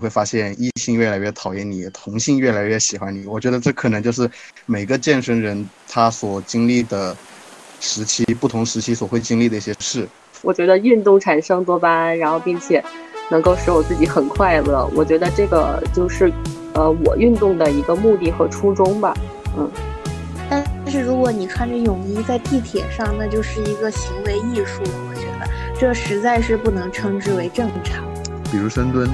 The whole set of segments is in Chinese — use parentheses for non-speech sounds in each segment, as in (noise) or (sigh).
会发现异性越来越讨厌你，同性越来越喜欢你。我觉得这可能就是每个健身人他所经历的时期，不同时期所会经历的一些事。我觉得运动产生多巴胺，然后并且能够使我自己很快乐。我觉得这个就是呃我运动的一个目的和初衷吧。嗯。但是如果你穿着泳衣在地铁上，那就是一个行为艺术了。我觉得这实在是不能称之为正常。比如深蹲，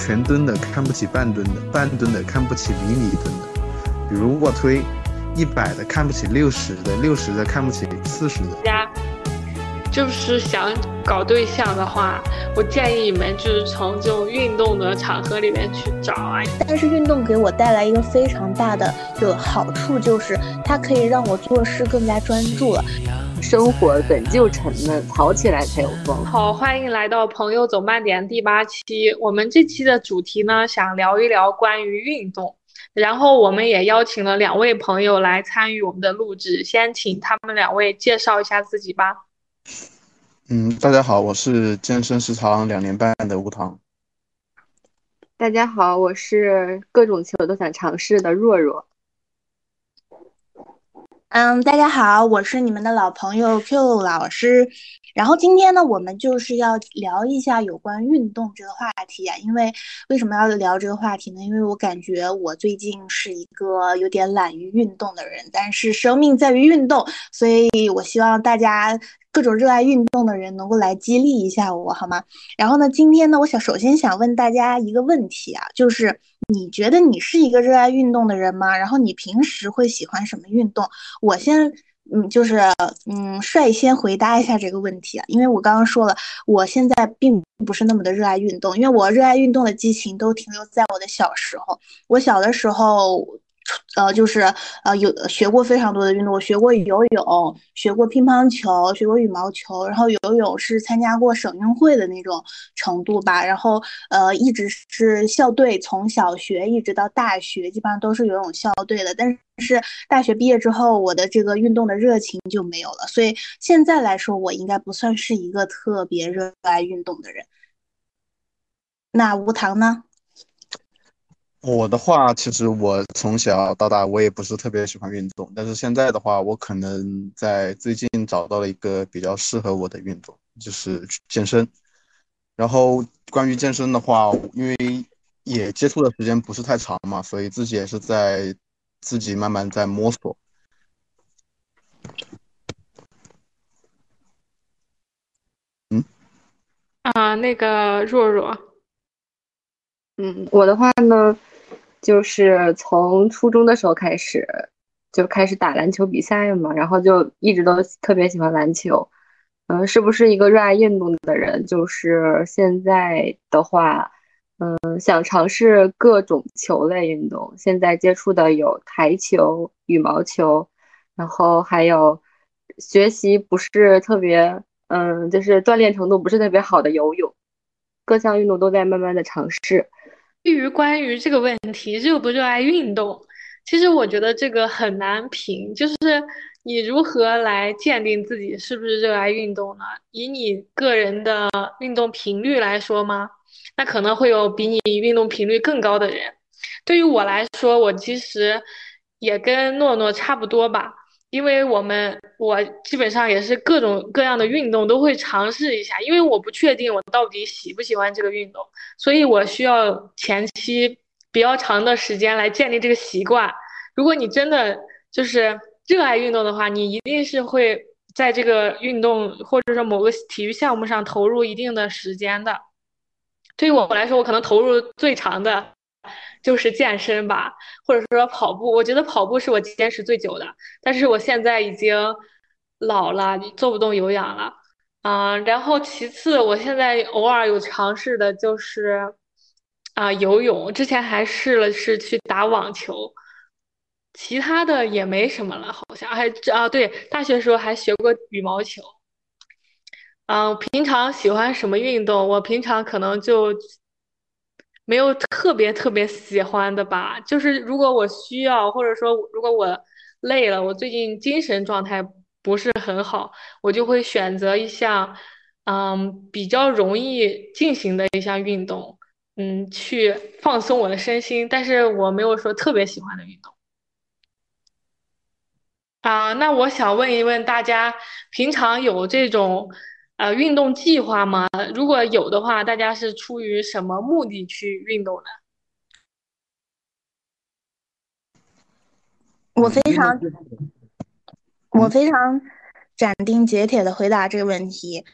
全蹲的看不起半蹲的，半蹲的看不起迷你蹲的；比如卧推，一百的看不起六十的，六十的看不起四十的。家就是想搞对象的话，我建议你们就是从这种运动的场合里面去找啊。但是运动给我带来一个非常大的就好处，就是它可以让我做事更加专注了。生活本就沉闷，跑起来才有风。好，欢迎来到朋友走慢点第八期。我们这期的主题呢，想聊一聊关于运动。然后我们也邀请了两位朋友来参与我们的录制，先请他们两位介绍一下自己吧。嗯，大家好，我是健身时长两年半的吴糖。大家好，我是各种球都想尝试的若若。嗯，大家好，我是你们的老朋友 Q 老师。然后今天呢，我们就是要聊一下有关运动这个话题啊。因为为什么要聊这个话题呢？因为我感觉我最近是一个有点懒于运动的人，但是生命在于运动，所以我希望大家各种热爱运动的人能够来激励一下我，好吗？然后呢，今天呢，我想首先想问大家一个问题啊，就是你觉得你是一个热爱运动的人吗？然后你平时会喜欢什么运动？我先。嗯，就是嗯，率先回答一下这个问题啊，因为我刚刚说了，我现在并不是那么的热爱运动，因为我热爱运动的激情都停留在我的小时候，我小的时候。呃，就是呃，有学过非常多的运动，我学过游泳，学过乒乓球，学过羽毛球，然后游泳是参加过省运会的那种程度吧，然后呃，一直是校队，从小学一直到大学，基本上都是游泳校队的。但是大学毕业之后，我的这个运动的热情就没有了，所以现在来说，我应该不算是一个特别热爱运动的人。那吴糖呢？我的话，其实我从小到大，我也不是特别喜欢运动。但是现在的话，我可能在最近找到了一个比较适合我的运动，就是健身。然后关于健身的话，因为也接触的时间不是太长嘛，所以自己也是在自己慢慢在摸索。嗯，啊，那个若若，嗯，我的话呢？就是从初中的时候开始，就开始打篮球比赛嘛，然后就一直都特别喜欢篮球。嗯，是不是一个热爱运动的人？就是现在的话，嗯，想尝试各种球类运动。现在接触的有台球、羽毛球，然后还有学习不是特别，嗯，就是锻炼程度不是特别好的游泳。各项运动都在慢慢的尝试。对于关于这个问题，热不热爱运动，其实我觉得这个很难评。就是你如何来鉴定自己是不是热爱运动呢？以你个人的运动频率来说吗？那可能会有比你运动频率更高的人。对于我来说，我其实也跟诺诺差不多吧。因为我们我基本上也是各种各样的运动都会尝试一下，因为我不确定我到底喜不喜欢这个运动，所以我需要前期比较长的时间来建立这个习惯。如果你真的就是热爱运动的话，你一定是会在这个运动或者说某个体育项目上投入一定的时间的。对于我来说，我可能投入最长的。就是健身吧，或者说跑步。我觉得跑步是我坚持最久的，但是我现在已经老了，做不动有氧了。嗯，然后其次，我现在偶尔有尝试的就是啊游泳，之前还试了是去打网球，其他的也没什么了，好像还啊对，大学时候还学过羽毛球。嗯，平常喜欢什么运动？我平常可能就。没有特别特别喜欢的吧，就是如果我需要，或者说如果我累了，我最近精神状态不是很好，我就会选择一项，嗯，比较容易进行的一项运动，嗯，去放松我的身心，但是我没有说特别喜欢的运动。啊，那我想问一问大家，平常有这种呃运动计划吗？如果有的话，大家是出于什么目的去运动的？我非常，我非常斩钉截铁的回答这个问题，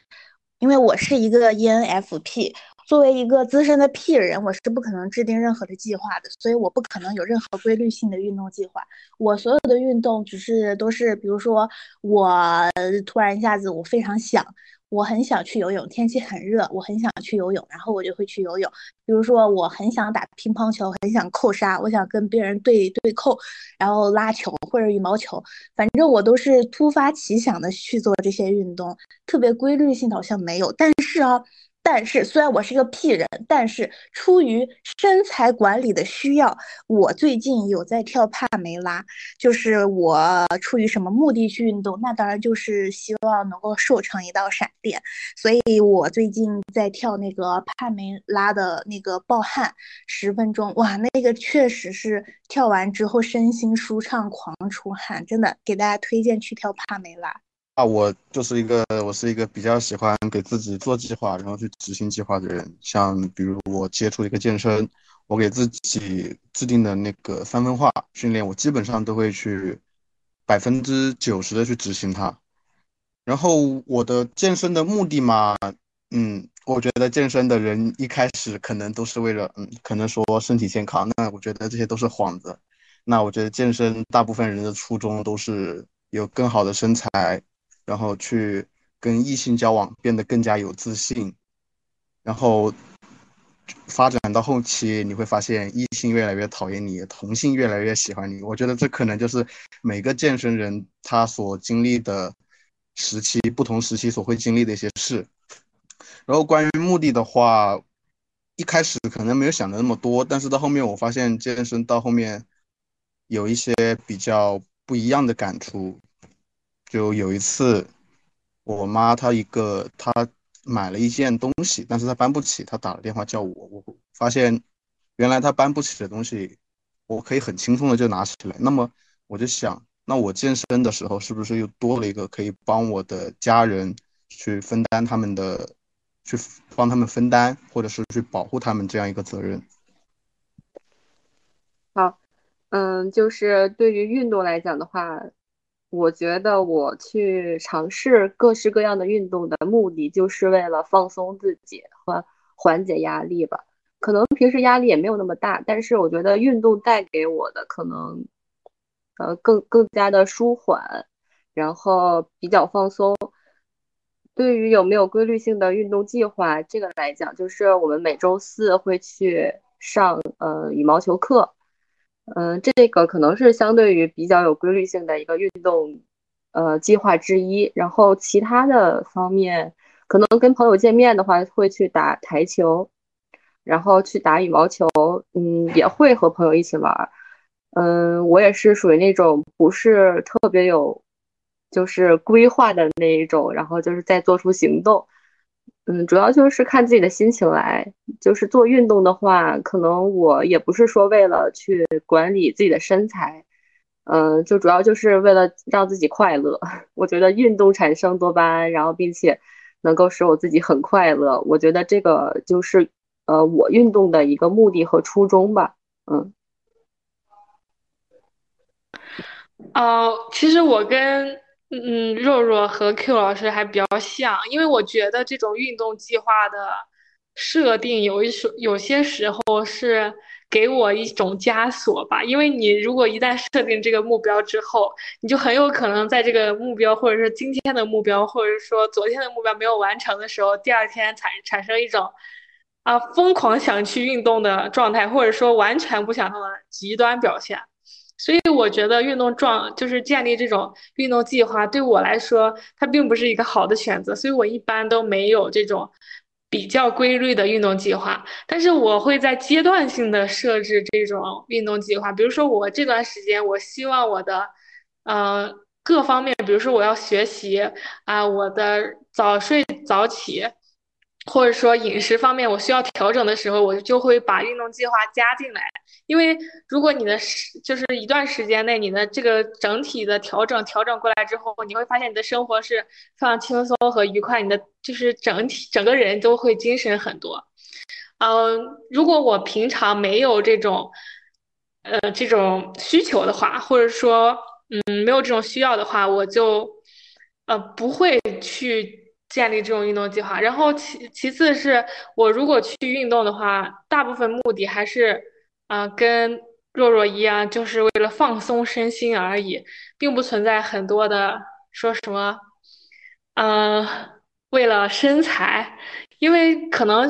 因为我是一个 ENFP。作为一个资深的 P 人，我是不可能制定任何的计划的，所以我不可能有任何规律性的运动计划。我所有的运动只是都是，比如说我突然一下子我非常想，我很想去游泳，天气很热，我很想去游泳，然后我就会去游泳。比如说我很想打乒乓球，很想扣杀，我想跟别人对对扣，然后拉球或者羽毛球，反正我都是突发奇想的去做这些运动，特别规律性好像没有。但是啊。但是，虽然我是一个 P 人，但是出于身材管理的需要，我最近有在跳帕梅拉。就是我出于什么目的去运动？那当然就是希望能够瘦成一道闪电。所以我最近在跳那个帕梅拉的那个暴汗十分钟，哇，那个确实是跳完之后身心舒畅，狂出汗，真的给大家推荐去跳帕梅拉。啊，我就是一个，我是一个比较喜欢给自己做计划，然后去执行计划的人。像比如我接触一个健身，我给自己制定的那个三分化训练，我基本上都会去百分之九十的去执行它。然后我的健身的目的嘛，嗯，我觉得健身的人一开始可能都是为了，嗯，可能说身体健康。那我觉得这些都是幌子。那我觉得健身大部分人的初衷都是有更好的身材。然后去跟异性交往，变得更加有自信，然后发展到后期，你会发现异性越来越讨厌你，同性越来越喜欢你。我觉得这可能就是每个健身人他所经历的时期，不同时期所会经历的一些事。然后关于目的的话，一开始可能没有想的那么多，但是到后面我发现健身到后面有一些比较不一样的感触。就有一次，我妈她一个她买了一件东西，但是她搬不起，她打了电话叫我。我发现原来她搬不起的东西，我可以很轻松的就拿起来。那么我就想，那我健身的时候是不是又多了一个可以帮我的家人去分担他们的，去帮他们分担，或者是去保护他们这样一个责任？好，嗯，就是对于运动来讲的话。我觉得我去尝试各式各样的运动的目的，就是为了放松自己和缓解压力吧。可能平时压力也没有那么大，但是我觉得运动带给我的可能，呃，更更加的舒缓，然后比较放松。对于有没有规律性的运动计划这个来讲，就是我们每周四会去上呃羽毛球课。嗯，这个可能是相对于比较有规律性的一个运动，呃，计划之一。然后其他的方面，可能跟朋友见面的话，会去打台球，然后去打羽毛球，嗯，也会和朋友一起玩。嗯，我也是属于那种不是特别有，就是规划的那一种，然后就是在做出行动。嗯，主要就是看自己的心情来。就是做运动的话，可能我也不是说为了去管理自己的身材，嗯，就主要就是为了让自己快乐。(laughs) 我觉得运动产生多巴胺，然后并且能够使我自己很快乐。我觉得这个就是呃我运动的一个目的和初衷吧。嗯。呃，其实我跟。嗯，若若和 Q 老师还比较像，因为我觉得这种运动计划的设定有一时有些时候是给我一种枷锁吧。因为你如果一旦设定这个目标之后，你就很有可能在这个目标，或者是今天的目标，或者是说昨天的目标没有完成的时候，第二天产产生一种啊疯狂想去运动的状态，或者说完全不想动的极端表现。所以我觉得运动状就是建立这种运动计划，对我来说它并不是一个好的选择。所以我一般都没有这种比较规律的运动计划，但是我会在阶段性的设置这种运动计划。比如说我这段时间，我希望我的，呃，各方面，比如说我要学习啊，我的早睡早起，或者说饮食方面我需要调整的时候，我就会把运动计划加进来。因为如果你的时就是一段时间内，你的这个整体的调整调整过来之后，你会发现你的生活是非常轻松和愉快，你的就是整体整个人都会精神很多。嗯，如果我平常没有这种呃这种需求的话，或者说嗯没有这种需要的话，我就呃不会去。建立这种运动计划，然后其其次是我如果去运动的话，大部分目的还是，啊，跟若若一样，就是为了放松身心而已，并不存在很多的说什么，嗯，为了身材，因为可能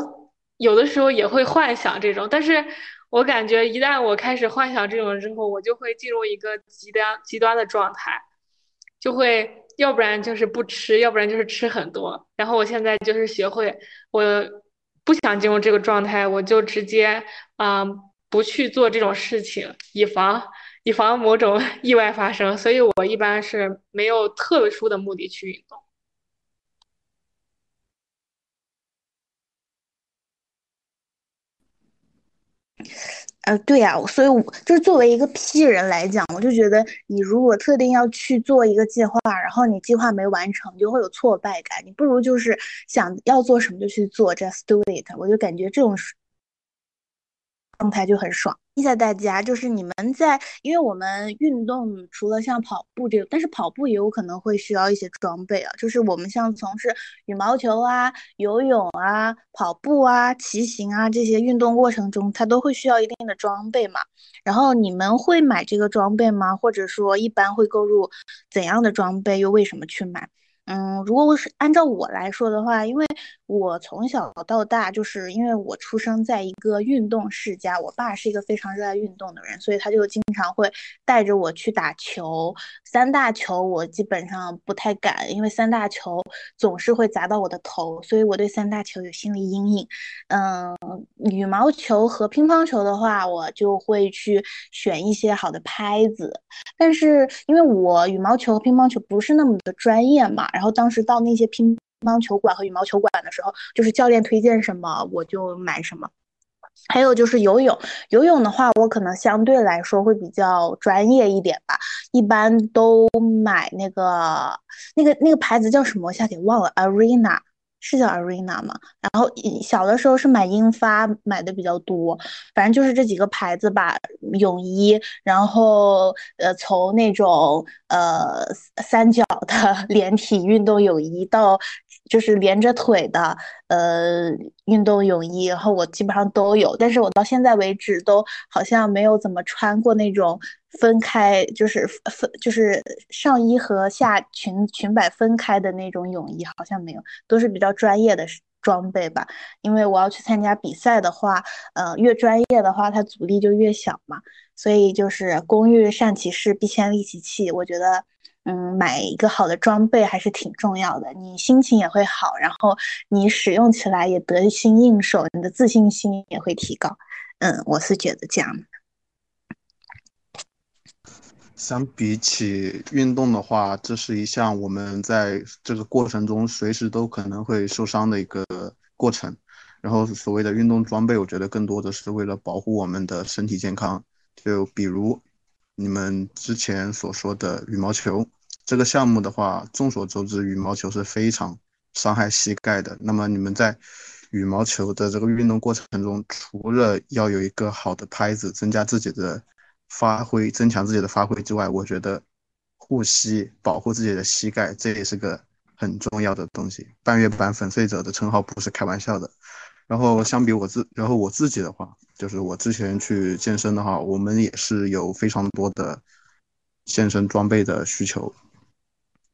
有的时候也会幻想这种，但是我感觉一旦我开始幻想这种之后，我就会进入一个极端极端的状态，就会。要不然就是不吃，要不然就是吃很多。然后我现在就是学会，我不想进入这个状态，我就直接啊不去做这种事情，以防以防某种 (laughs) 意外发生。所以我一般是没有特殊的目的去运动。呃，对呀，所以就是作为一个 P 人来讲，我就觉得你如果特定要去做一个计划，然后你计划没完成，你就会有挫败感。你不如就是想要做什么就去做，just do it。我就感觉这种状态就很爽。问一下大家，就是你们在，因为我们运动除了像跑步这个，但是跑步也有可能会需要一些装备啊。就是我们像从事羽毛球啊、游泳啊、跑步啊、骑行啊这些运动过程中，它都会需要一定的装备嘛。然后你们会买这个装备吗？或者说一般会购入怎样的装备？又为什么去买？嗯，如果我是按照我来说的话，因为我从小到大就是因为我出生在一个运动世家，我爸是一个非常热爱运动的人，所以他就经常会带着我去打球。三大球我基本上不太敢，因为三大球总是会砸到我的头，所以我对三大球有心理阴影。嗯，羽毛球和乒乓球的话，我就会去选一些好的拍子，但是因为我羽毛球和乒乓球不是那么的专业嘛。然后当时到那些乒乓球馆和羽毛球馆的时候，就是教练推荐什么我就买什么。还有就是游泳，游泳的话我可能相对来说会比较专业一点吧，一般都买那个那个那个牌子叫什么，我一下给忘了，Arena。是叫 Arena 吗？然后小的时候是买英发买的比较多，反正就是这几个牌子吧。泳衣，然后呃，从那种呃三角的连体运动泳衣到就是连着腿的呃运动泳衣，然后我基本上都有。但是我到现在为止都好像没有怎么穿过那种。分开就是分就是上衣和下裙裙摆分开的那种泳衣好像没有，都是比较专业的装备吧。因为我要去参加比赛的话，呃，越专业的话，它阻力就越小嘛。所以就是工欲善其事，必先利其器。我觉得，嗯，买一个好的装备还是挺重要的，你心情也会好，然后你使用起来也得心应手，你的自信心也会提高。嗯，我是觉得这样的。相比起运动的话，这是一项我们在这个过程中随时都可能会受伤的一个过程。然后所谓的运动装备，我觉得更多的是为了保护我们的身体健康。就比如你们之前所说的羽毛球这个项目的话，众所周知，羽毛球是非常伤害膝盖的。那么你们在羽毛球的这个运动过程中，除了要有一个好的拍子，增加自己的。发挥增强自己的发挥之外，我觉得护膝保护自己的膝盖，这也是个很重要的东西。半月板粉碎者的称号不是开玩笑的。然后相比我自，然后我自己的话，就是我之前去健身的话，我们也是有非常多的健身装备的需求。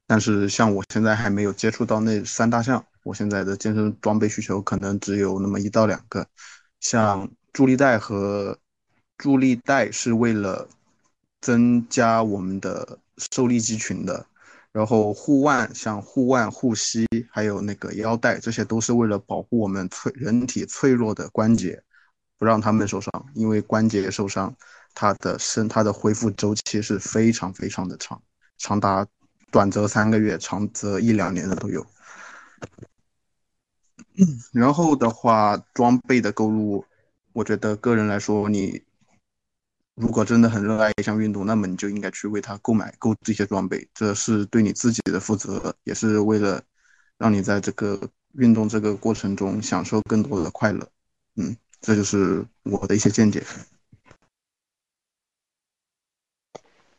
但是像我现在还没有接触到那三大项，我现在的健身装备需求可能只有那么一到两个，像助力带和。助力带是为了增加我们的受力肌群的，然后护腕像护腕、护膝，还有那个腰带，这些都是为了保护我们脆人体脆弱的关节，不让他们受伤。因为关节受伤，它的生它的恢复周期是非常非常的长，长达短则三个月，长则一两年的都有。然后的话，装备的购入，我觉得个人来说，你如果真的很热爱一项运动，那么你就应该去为它购买购置一些装备，这是对你自己的负责，也是为了让你在这个运动这个过程中享受更多的快乐。嗯，这就是我的一些见解。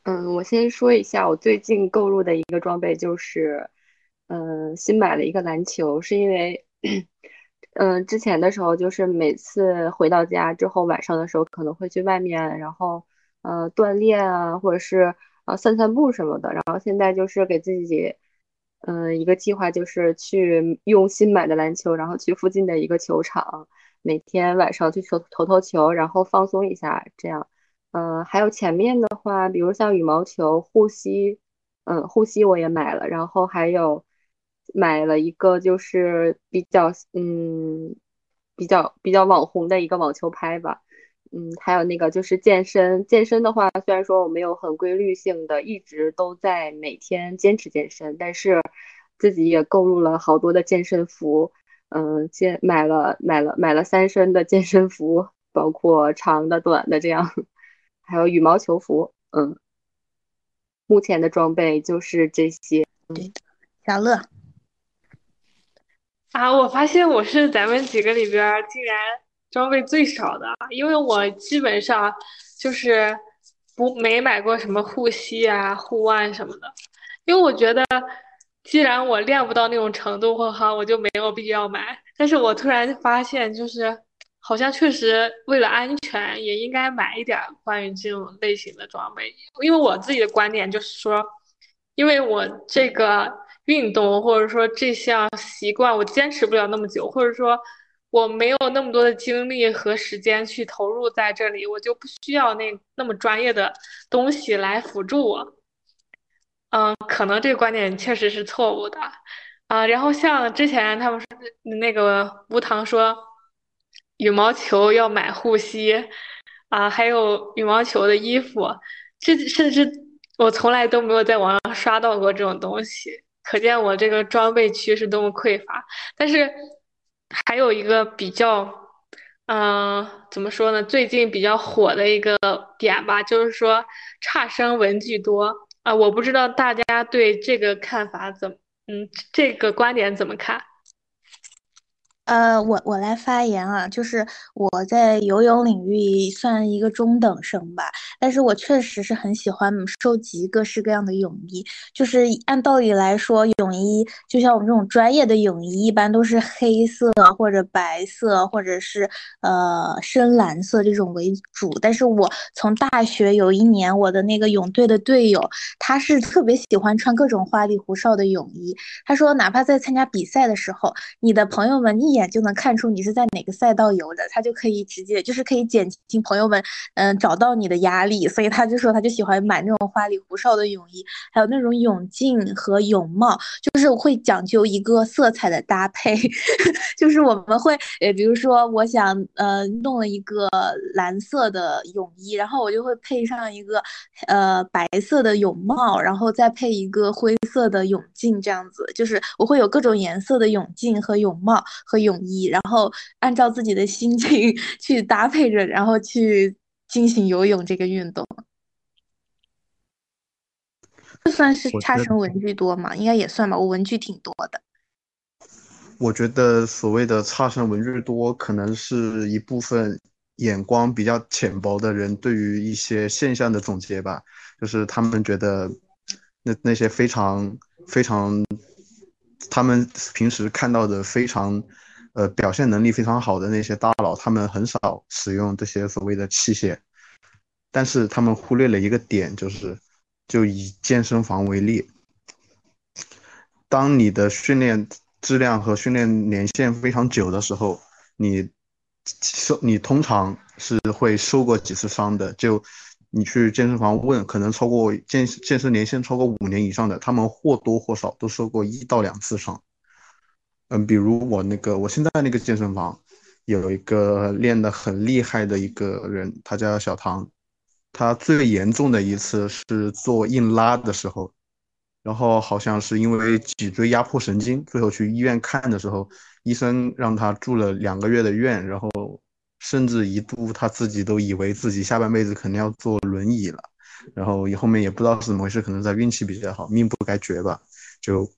嗯，我先说一下我最近购入的一个装备，就是，嗯，新买了一个篮球，是因为，嗯，之前的时候就是每次回到家之后，晚上的时候可能会去外面，然后，呃，锻炼啊，或者是呃散散步什么的，然后现在就是给自己，嗯，一个计划就是去用新买的篮球，然后去附近的一个球场，每天晚上去投投投球，然后放松一下，这样。嗯，还有前面的话，比如像羽毛球、护膝，嗯，护膝我也买了，然后还有买了一个就是比较嗯比较比较网红的一个网球拍吧，嗯，还有那个就是健身，健身的话，虽然说我没有很规律性的一直都在每天坚持健身，但是自己也购入了好多的健身服，嗯，健买了买了买了三身的健身服，包括长的、短的这样。还有羽毛球服，嗯，目前的装备就是这些。对的，小乐啊，我发现我是咱们几个里边竟然装备最少的，因为我基本上就是不没买过什么护膝啊、护腕什么的，因为我觉得既然我练不到那种程度哈，我就没有必要买。但是我突然发现，就是。好像确实为了安全，也应该买一点关于这种类型的装备。因为我自己的观点就是说，因为我这个运动或者说这项习惯，我坚持不了那么久，或者说我没有那么多的精力和时间去投入在这里，我就不需要那那么专业的东西来辅助我。嗯，可能这个观点确实是错误的啊。然后像之前他们说那个吴糖说。羽毛球要买护膝啊，还有羽毛球的衣服，这甚至我从来都没有在网上刷到过这种东西，可见我这个装备区是多么匮乏。但是还有一个比较，嗯，怎么说呢？最近比较火的一个点吧，就是说差生文具多啊，我不知道大家对这个看法怎，嗯，这个观点怎么看？呃，我我来发言啊，就是我在游泳领域算一个中等生吧，但是我确实是很喜欢收集各式各样的泳衣。就是按道理来说，泳衣就像我们这种专业的泳衣，一般都是黑色或者白色，或者是呃深蓝色这种为主。但是我从大学有一年，我的那个泳队的队友，他是特别喜欢穿各种花里胡哨的泳衣。他说，哪怕在参加比赛的时候，你的朋友们一眼就能看出你是在哪个赛道游的，他就可以直接就是可以减轻朋友们嗯找到你的压力，所以他就说他就喜欢买那种花里胡哨的泳衣，还有那种泳镜和泳帽，就是会讲究一个色彩的搭配，(laughs) 就是我们会呃比如说我想呃弄了一个蓝色的泳衣，然后我就会配上一个呃白色的泳帽，然后再配一个灰色的泳镜，这样子就是我会有各种颜色的泳镜和泳帽和。泳衣，然后按照自己的心情 (laughs) 去搭配着，然后去进行游泳这个运动。这算是差生文具多吗？应该也算吧，我文具挺多的。我觉得所谓的差生文具多，可能是一部分眼光比较浅薄的人对于一些现象的总结吧。就是他们觉得那那些非常非常，他们平时看到的非常。呃，表现能力非常好的那些大佬，他们很少使用这些所谓的器械，但是他们忽略了一个点，就是就以健身房为例，当你的训练质量和训练年限非常久的时候，你受你通常是会受过几次伤的。就你去健身房问，可能超过健健身年限超过五年以上的，他们或多或少都受过一到两次伤。嗯，比如我那个，我现在那个健身房有一个练得很厉害的一个人，他叫小唐。他最严重的一次是做硬拉的时候，然后好像是因为脊椎压迫神经，最后去医院看的时候，医生让他住了两个月的院，然后甚至一度他自己都以为自己下半辈子可能要坐轮椅了，然后后面也不知道是怎么回事，可能在运气比较好，命不该绝吧，就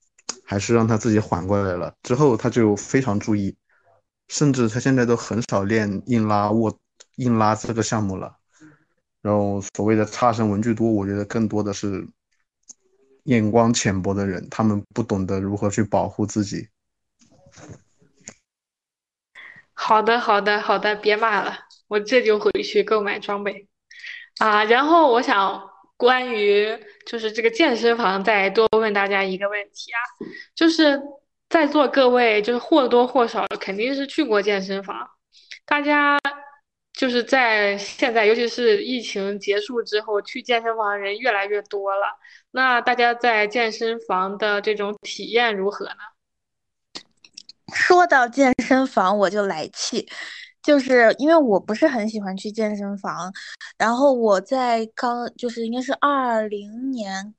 还是让他自己缓过来了。之后他就非常注意，甚至他现在都很少练硬拉卧硬拉这个项目了。然后所谓的差生文具多，我觉得更多的是。眼光浅薄的人，他们不懂得如何去保护自己。好的，好的，好的，别骂了，我这就回去购买装备啊。然后我想关于就是这个健身房，再多问大家一个问题啊，就是在座各位就是或多或少肯定是去过健身房，大家就是在现在，尤其是疫情结束之后，去健身房的人越来越多了。那大家在健身房的这种体验如何呢？说到健身房，我就来气，就是因为我不是很喜欢去健身房，然后我在刚就是应该是二零年。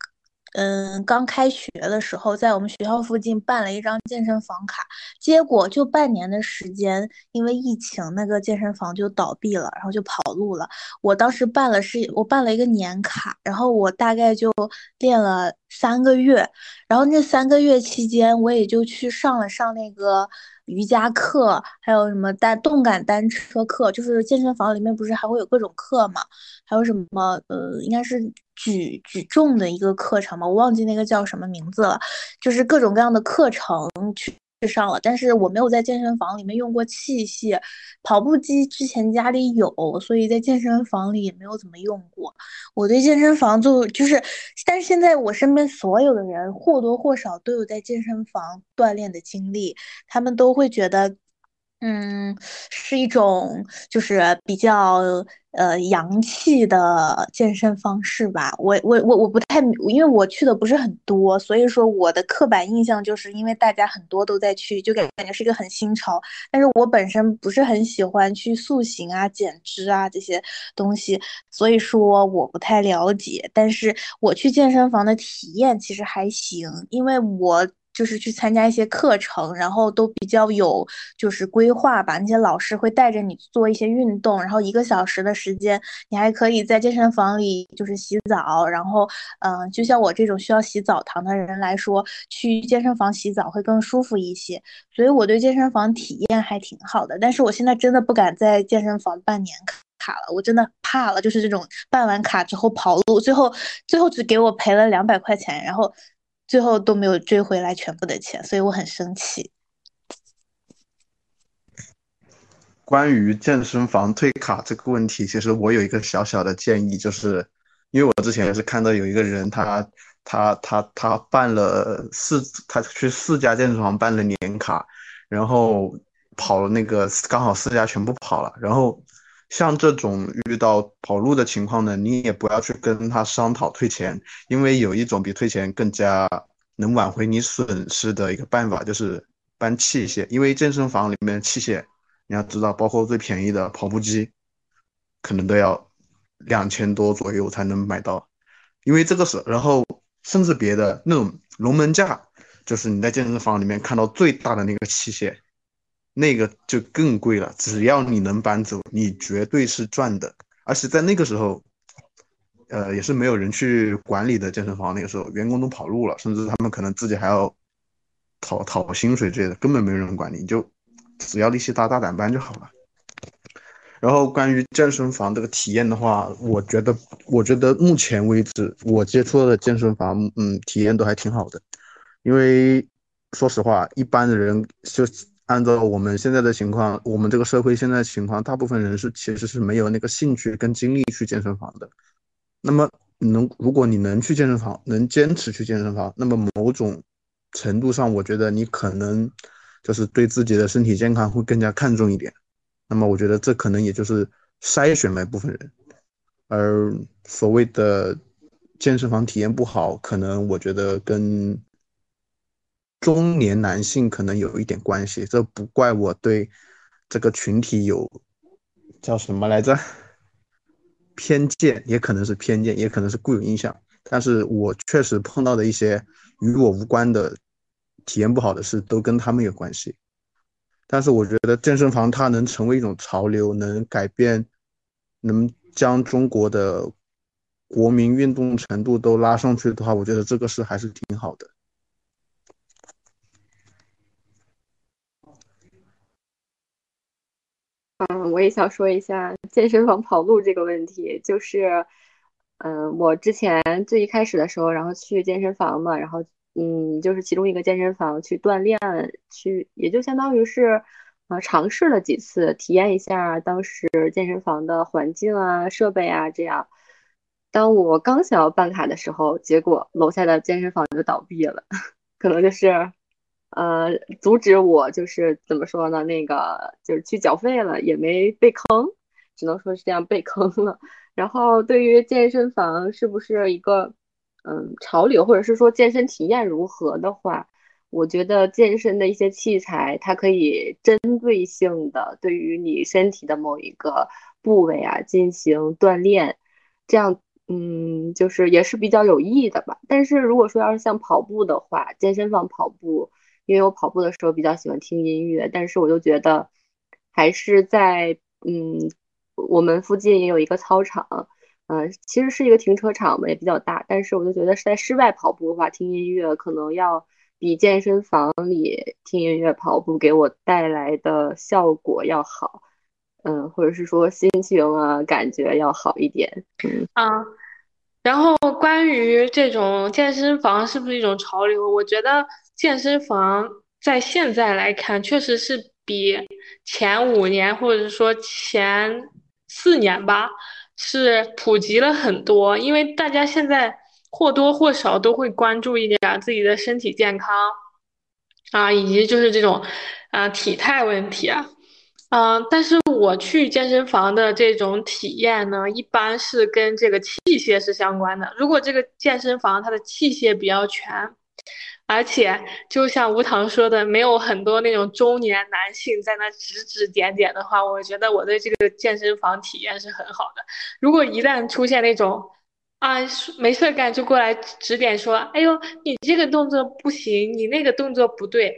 嗯，刚开学的时候，在我们学校附近办了一张健身房卡，结果就半年的时间，因为疫情，那个健身房就倒闭了，然后就跑路了。我当时办了是，我办了一个年卡，然后我大概就练了三个月，然后那三个月期间，我也就去上了上那个。瑜伽课，还有什么单动感单车课，就是健身房里面不是还会有各种课吗？还有什么呃，应该是举举重的一个课程吗？我忘记那个叫什么名字了，就是各种各样的课程去。去上了，但是我没有在健身房里面用过器械，跑步机之前家里有，所以在健身房里也没有怎么用过。我对健身房就就是，但是现在我身边所有的人或多或少都有在健身房锻炼的经历，他们都会觉得。嗯，是一种就是比较呃洋气的健身方式吧。我我我我不太，因为我去的不是很多，所以说我的刻板印象就是因为大家很多都在去，就感感觉是一个很新潮。但是我本身不是很喜欢去塑形啊、减脂啊这些东西，所以说我不太了解。但是我去健身房的体验其实还行，因为我。就是去参加一些课程，然后都比较有就是规划吧。那些老师会带着你做一些运动，然后一个小时的时间，你还可以在健身房里就是洗澡。然后，嗯，就像我这种需要洗澡堂的人来说，去健身房洗澡会更舒服一些。所以我对健身房体验还挺好的。但是我现在真的不敢在健身房办年卡了，我真的怕了。就是这种办完卡之后跑路，最后最后只给我赔了两百块钱，然后。最后都没有追回来全部的钱，所以我很生气。关于健身房退卡这个问题，其实我有一个小小的建议，就是因为我之前也是看到有一个人，他他他他办了四，他去四家健身房办了年卡，然后跑了那个刚好四家全部跑了，然后像这种遇到跑路的情况呢，你也不要去跟他商讨退钱，因为有一种比退钱更加。能挽回你损失的一个办法就是搬器械，因为健身房里面器械，你要知道，包括最便宜的跑步机，可能都要两千多左右才能买到。因为这个是，然后甚至别的那种龙门架，就是你在健身房里面看到最大的那个器械，那个就更贵了。只要你能搬走，你绝对是赚的。而且在那个时候。呃，也是没有人去管理的健身房，那个时候员工都跑路了，甚至他们可能自己还要讨讨薪水之类的，根本没有人管理，就只要力气大，大胆搬就好了。然后关于健身房这个体验的话，我觉得，我觉得目前为止我接触的健身房，嗯，体验都还挺好的。因为说实话，一般的人就按照我们现在的情况，我们这个社会现在情况，大部分人是其实是没有那个兴趣跟精力去健身房的。那么能，如果你能去健身房，能坚持去健身房，那么某种程度上，我觉得你可能就是对自己的身体健康会更加看重一点。那么我觉得这可能也就是筛选了一部分人，而所谓的健身房体验不好，可能我觉得跟中年男性可能有一点关系。这不怪我对这个群体有叫什么来着？偏见也可能是偏见，也可能是固有印象，但是我确实碰到的一些与我无关的体验不好的事，都跟他们有关系。但是我觉得健身房它能成为一种潮流，能改变，能将中国的国民运动程度都拉上去的话，我觉得这个是还是挺好的。嗯，我也想说一下健身房跑路这个问题，就是，嗯，我之前最一开始的时候，然后去健身房嘛，然后，嗯，就是其中一个健身房去锻炼，去也就相当于是，呃，尝试了几次，体验一下当时健身房的环境啊、设备啊这样。当我刚想要办卡的时候，结果楼下的健身房就倒闭了，(laughs) 可能就是。呃，阻止我就是怎么说呢？那个就是去缴费了，也没被坑，只能说是这样被坑了。然后对于健身房是不是一个嗯潮流，或者是说健身体验如何的话，我觉得健身的一些器材它可以针对性的对于你身体的某一个部位啊进行锻炼，这样嗯就是也是比较有意义的吧。但是如果说要是像跑步的话，健身房跑步。因为我跑步的时候比较喜欢听音乐，但是我就觉得还是在嗯，我们附近也有一个操场，嗯，其实是一个停车场嘛，也比较大。但是我就觉得是在室外跑步的话，听音乐可能要比健身房里听音乐跑步给我带来的效果要好，嗯，或者是说心情啊感觉要好一点，嗯啊。然后关于这种健身房是不是一种潮流？我觉得健身房在现在来看，确实是比前五年或者说前四年吧，是普及了很多。因为大家现在或多或少都会关注一点自己的身体健康啊，以及就是这种啊体态问题啊。嗯，但是我去健身房的这种体验呢，一般是跟这个器械是相关的。如果这个健身房它的器械比较全，而且就像吴糖说的，没有很多那种中年男性在那指指点点的话，我觉得我对这个健身房体验是很好的。如果一旦出现那种啊没事干就过来指点说，哎呦你这个动作不行，你那个动作不对。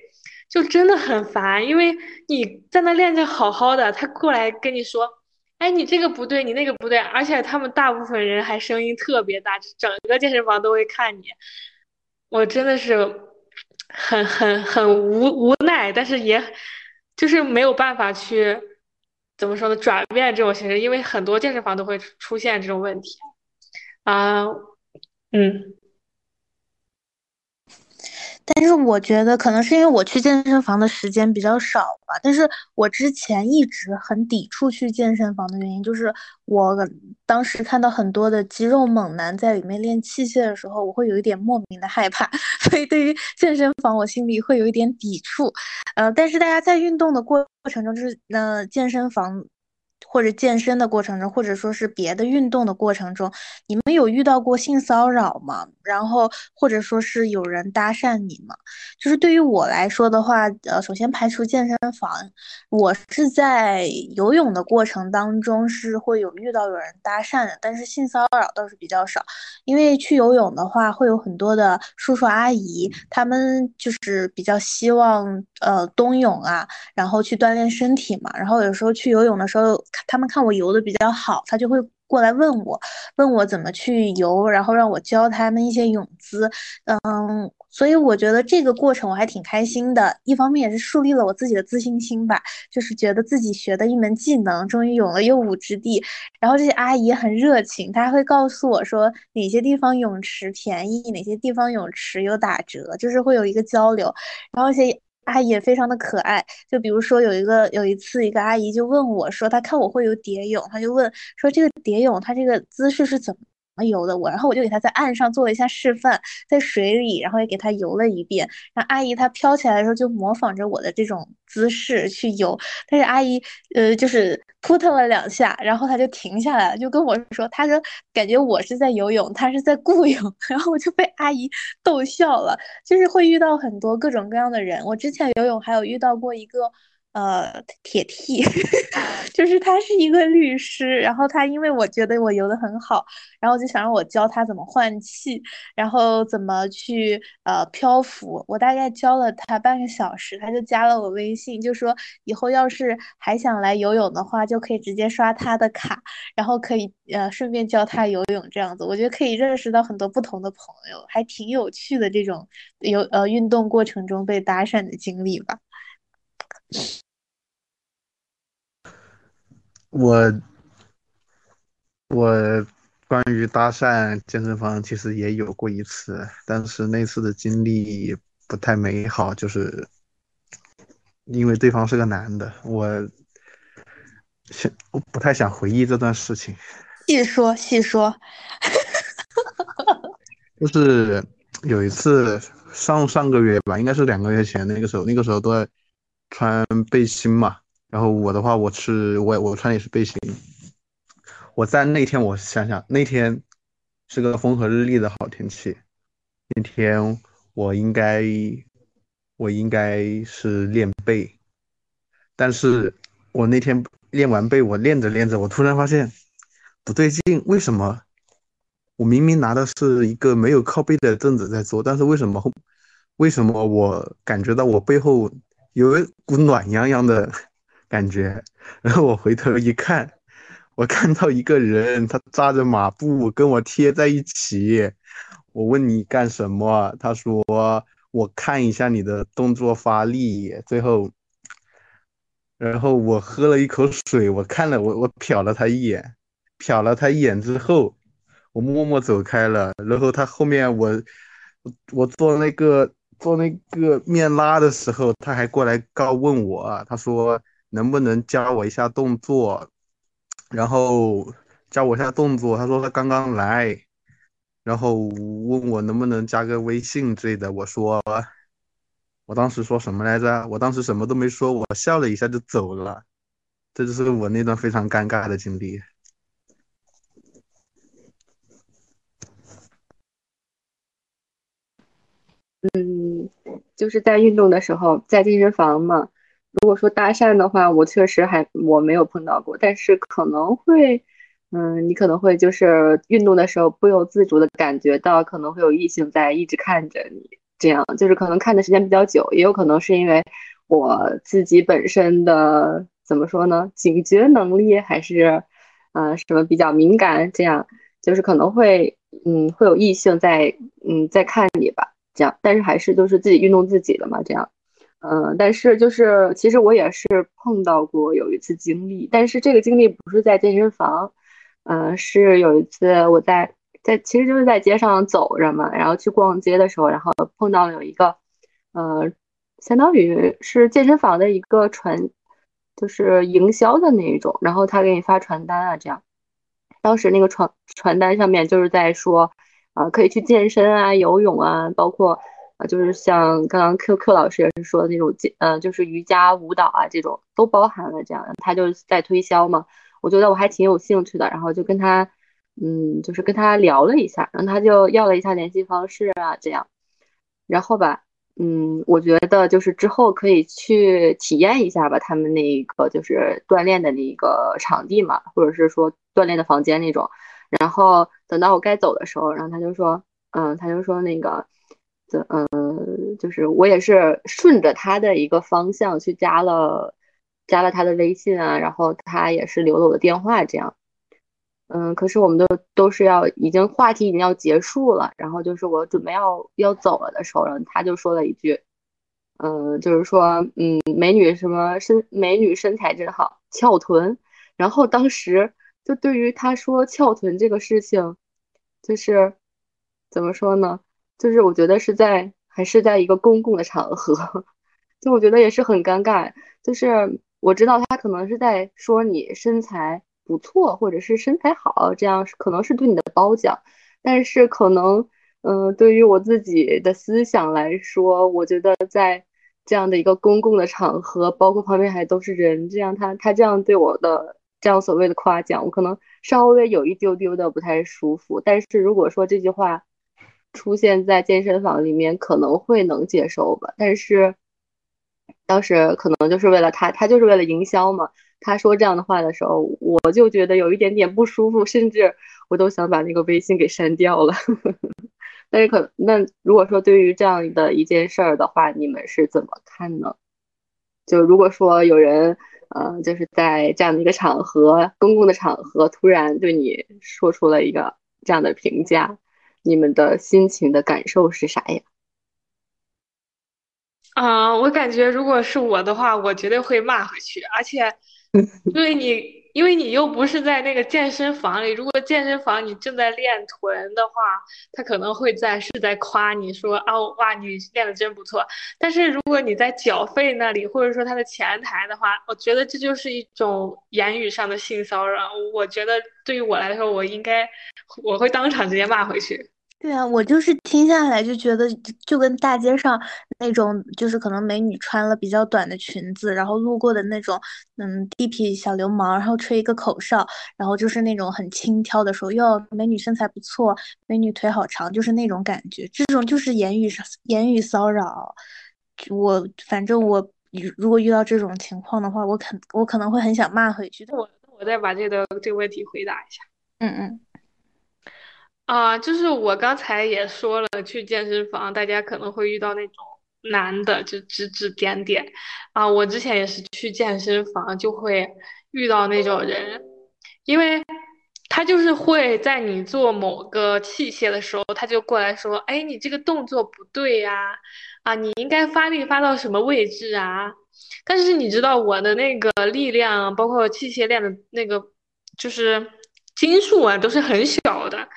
就真的很烦，因为你在那练着好好的，他过来跟你说，哎，你这个不对，你那个不对，而且他们大部分人还声音特别大，整个健身房都会看你。我真的是很很很无无奈，但是也就是没有办法去怎么说呢，转变这种形式，因为很多健身房都会出现这种问题。啊，嗯。但是我觉得可能是因为我去健身房的时间比较少吧。但是我之前一直很抵触去健身房的原因，就是我当时看到很多的肌肉猛男在里面练器械的时候，我会有一点莫名的害怕。(laughs) 所以对于健身房，我心里会有一点抵触。呃，但是大家在运动的过程中，就是那健身房。或者健身的过程中，或者说是别的运动的过程中，你们有遇到过性骚扰吗？然后或者说是有人搭讪你吗？就是对于我来说的话，呃，首先排除健身房，我是在游泳的过程当中是会有遇到有人搭讪的，但是性骚扰倒是比较少。因为去游泳的话，会有很多的叔叔阿姨，他们就是比较希望呃冬泳啊，然后去锻炼身体嘛。然后有时候去游泳的时候。他们看我游的比较好，他就会过来问我，问我怎么去游，然后让我教他们一些泳姿。嗯，所以我觉得这个过程我还挺开心的，一方面也是树立了我自己的自信心吧，就是觉得自己学的一门技能终于有了用武之地。然后这些阿姨很热情，她还会告诉我说哪些地方泳池便宜，哪些地方泳池有打折，就是会有一个交流。然后一些。阿姨也非常的可爱，就比如说有一个有一次，一个阿姨就问我说，她看我会游蝶泳，她就问说这个蝶泳它这个姿势是怎么？游的我，然后我就给他在岸上做了一下示范，在水里，然后也给他游了一遍。然后阿姨她飘起来的时候就模仿着我的这种姿势去游，但是阿姨呃就是扑腾了两下，然后她就停下来了，就跟我说，她说感觉我是在游泳，她是在雇泳，(laughs) 然后我就被阿姨逗笑了。就是会遇到很多各种各样的人，我之前游泳还有遇到过一个呃，铁 T，(laughs) 就是他是一个律师，然后他因为我觉得我游的很好，然后就想让我教他怎么换气，然后怎么去呃漂浮。我大概教了他半个小时，他就加了我微信，就说以后要是还想来游泳的话，就可以直接刷他的卡，然后可以呃顺便教他游泳这样子。我觉得可以认识到很多不同的朋友，还挺有趣的这种游呃运动过程中被搭讪的经历吧。我我关于搭讪健身房其实也有过一次，但是那次的经历不太美好，就是因为对方是个男的，我想我不太想回忆这段事情。细说细说，(laughs) 就是有一次上上个月吧，应该是两个月前，那个时候那个时候都在穿背心嘛。然后我的话，我是我我穿的也是背心。我在那天，我想想，那天是个风和日丽的好天气。那天我应该我应该是练背，但是我那天练完背，我练着练着，我突然发现不对劲，为什么我明明拿的是一个没有靠背的凳子在做，但是为什么为什么我感觉到我背后有一股暖洋洋的？感觉，(laughs) 然后我回头一看，我看到一个人，他扎着马步跟我贴在一起。我问你干什么？他说我看一下你的动作发力。最后，然后我喝了一口水，我看了我我瞟了他一眼，瞟了他一眼之后，我默默走开了。然后他后面我我我做那个做那个面拉的时候，他还过来告问我，他说。能不能教我一下动作？然后教我一下动作。他说他刚刚来，然后问我能不能加个微信之类的。我说，我当时说什么来着？我当时什么都没说，我笑了一下就走了。这就是我那段非常尴尬的经历。嗯，就是在运动的时候，在健身房嘛。如果说搭讪的话，我确实还我没有碰到过，但是可能会，嗯，你可能会就是运动的时候不由自主的感觉到可能会有异性在一直看着你，这样就是可能看的时间比较久，也有可能是因为我自己本身的怎么说呢，警觉能力还是，呃，什么比较敏感，这样就是可能会，嗯，会有异性在，嗯，在看你吧，这样，但是还是就是自己运动自己的嘛，这样。嗯，但是就是其实我也是碰到过有一次经历，但是这个经历不是在健身房，嗯，是有一次我在在其实就是在街上走着嘛，然后去逛街的时候，然后碰到了有一个，呃，相当于是健身房的一个传，就是营销的那一种，然后他给你发传单啊，这样，当时那个传传单上面就是在说，啊，可以去健身啊，游泳啊，包括。啊，就是像刚刚 Q Q 老师也是说的那种健，呃，就是瑜伽、舞蹈啊这种都包含了。这样，他就是在推销嘛，我觉得我还挺有兴趣的，然后就跟他，嗯，就是跟他聊了一下，然后他就要了一下联系方式啊，这样，然后吧，嗯，我觉得就是之后可以去体验一下吧，他们那一个就是锻炼的那一个场地嘛，或者是说锻炼的房间那种。然后等到我该走的时候，然后他就说，嗯，他就说那个。就嗯，就是我也是顺着他的一个方向去加了加了他的微信啊，然后他也是留了我的电话，这样。嗯，可是我们都都是要已经话题已经要结束了，然后就是我准备要要走了的时候，然后他就说了一句，嗯，就是说，嗯，美女什么身美女身材真好，翘臀。然后当时就对于他说翘臀这个事情，就是怎么说呢？就是我觉得是在还是在一个公共的场合，(laughs) 就我觉得也是很尴尬。就是我知道他可能是在说你身材不错，或者是身材好，这样可能是对你的褒奖。但是可能，嗯，对于我自己的思想来说，我觉得在这样的一个公共的场合，包括旁边还都是人，这样他他这样对我的这样所谓的夸奖，我可能稍微有一丢丢的不太舒服。但是如果说这句话，出现在健身房里面可能会能接受吧，但是当时可能就是为了他，他就是为了营销嘛。他说这样的话的时候，我就觉得有一点点不舒服，甚至我都想把那个微信给删掉了。(laughs) 但是可那如果说对于这样的一件事儿的话，你们是怎么看呢？就如果说有人呃就是在这样的一个场合，公共的场合突然对你说出了一个这样的评价，你们的心情的感受是啥呀？啊，我感觉如果是我的话，我绝对会骂回去，而且。(laughs) 因为你，因为你又不是在那个健身房里。如果健身房你正在练臀的话，他可能会在是在夸你说啊，哇，你练的真不错。但是如果你在缴费那里，或者说他的前台的话，我觉得这就是一种言语上的性骚扰。我觉得对于我来说，我应该我会当场直接骂回去。对啊，我就是听下来就觉得，就跟大街上那种，就是可能美女穿了比较短的裙子，然后路过的那种，嗯，地痞小流氓，然后吹一个口哨，然后就是那种很轻佻的说，哟，美女身材不错，美女腿好长，就是那种感觉。这种就是言语言语骚扰。我反正我如果遇到这种情况的话，我肯我可能会很想骂回去。我我再把这个这个问题回答一下。嗯嗯。啊，就是我刚才也说了，去健身房，大家可能会遇到那种男的就指指点点啊。我之前也是去健身房，就会遇到那种人，因为他就是会在你做某个器械的时候，他就过来说，哎，你这个动作不对呀，啊，你应该发力发到什么位置啊？但是你知道我的那个力量，包括器械链的那个，就是斤数啊，都是很小的。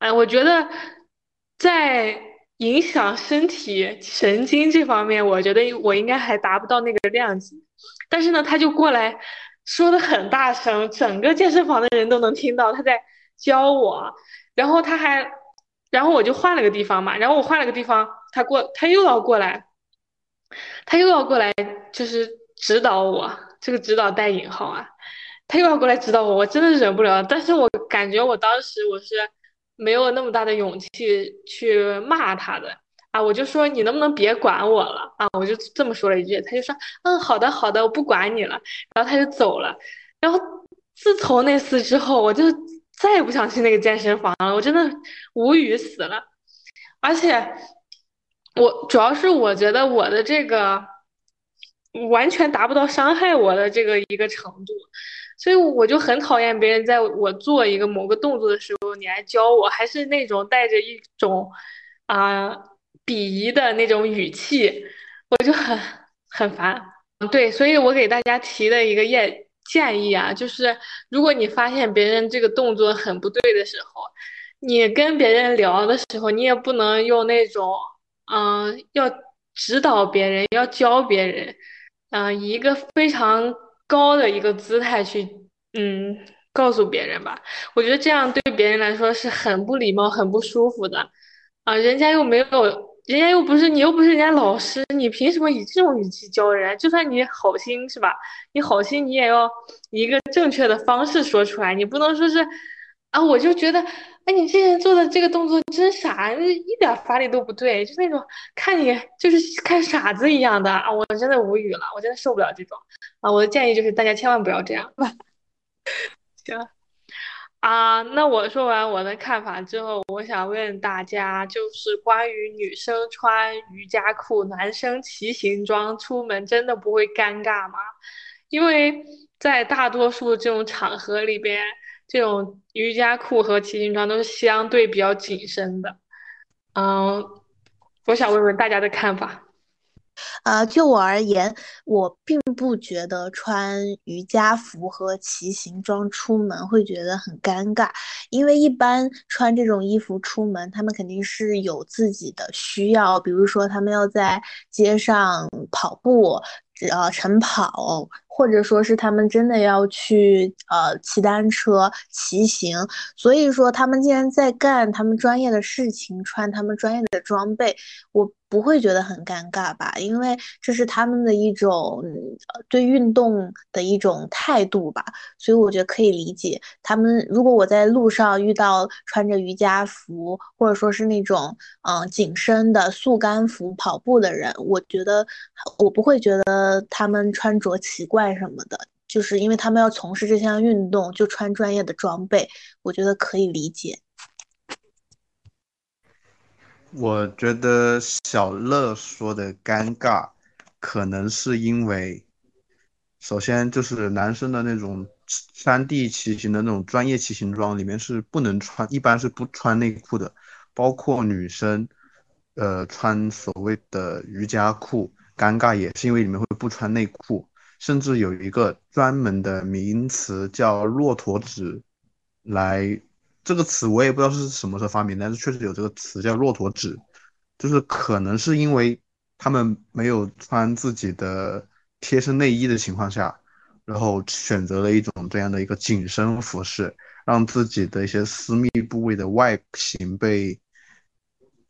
哎，我觉得在影响身体神经这方面，我觉得我应该还达不到那个量级。但是呢，他就过来说的很大声，整个健身房的人都能听到他在教我。然后他还，然后我就换了个地方嘛。然后我换了个地方，他过，他又要过来，他又要过来，就是指导我。这个指导带引号啊，他又要过来指导我，我真的忍不了。但是我感觉我当时我是。没有那么大的勇气去骂他的啊，我就说你能不能别管我了啊，我就这么说了一句，他就说嗯好的好的，我不管你了，然后他就走了。然后自从那次之后，我就再也不想去那个健身房了，我真的无语死了。而且我主要是我觉得我的这个完全达不到伤害我的这个一个程度。所以我就很讨厌别人在我做一个某个动作的时候你来教我，还是那种带着一种啊鄙夷的那种语气，我就很很烦。对，所以我给大家提的一个建建议啊，就是如果你发现别人这个动作很不对的时候，你跟别人聊的时候，你也不能用那种嗯要指导别人、要教别人，嗯以一个非常。高的一个姿态去，嗯，告诉别人吧。我觉得这样对别人来说是很不礼貌、很不舒服的，啊，人家又没有，人家又不是你，又不是人家老师，你凭什么以这种语气教人？就算你好心是吧？你好心，你也要以一个正确的方式说出来，你不能说是，啊，我就觉得。哎，你这人做的这个动作真傻，一点发力都不对，就那种看你就是看傻子一样的啊！我真的无语了，我真的受不了这种啊！我的建议就是大家千万不要这样，行啊。那我说完我的看法之后，我想问大家，就是关于女生穿瑜伽裤、男生骑行装出门，真的不会尴尬吗？因为在大多数这种场合里边。这种瑜伽裤和骑行装都是相对比较紧身的，嗯，我想问问大家的看法。呃，就我而言，我并不觉得穿瑜伽服和骑行装出门会觉得很尴尬，因为一般穿这种衣服出门，他们肯定是有自己的需要，比如说他们要在街上跑步。呃，晨跑，或者说是他们真的要去呃骑单车、骑行。所以说，他们既然在干他们专业的事情，穿他们专业的装备，我。不会觉得很尴尬吧？因为这是他们的一种对运动的一种态度吧，所以我觉得可以理解。他们如果我在路上遇到穿着瑜伽服，或者说是那种嗯紧身的速干服跑步的人，我觉得我不会觉得他们穿着奇怪什么的，就是因为他们要从事这项运动，就穿专业的装备，我觉得可以理解。我觉得小乐说的尴尬，可能是因为，首先就是男生的那种山地骑行的那种专业骑行装里面是不能穿，一般是不穿内裤的，包括女生，呃，穿所谓的瑜伽裤，尴尬也是因为里面会不穿内裤，甚至有一个专门的名词叫骆驼纸，来。这个词我也不知道是什么时候发明，但是确实有这个词叫“骆驼纸”，就是可能是因为他们没有穿自己的贴身内衣的情况下，然后选择了一种这样的一个紧身服饰，让自己的一些私密部位的外形被，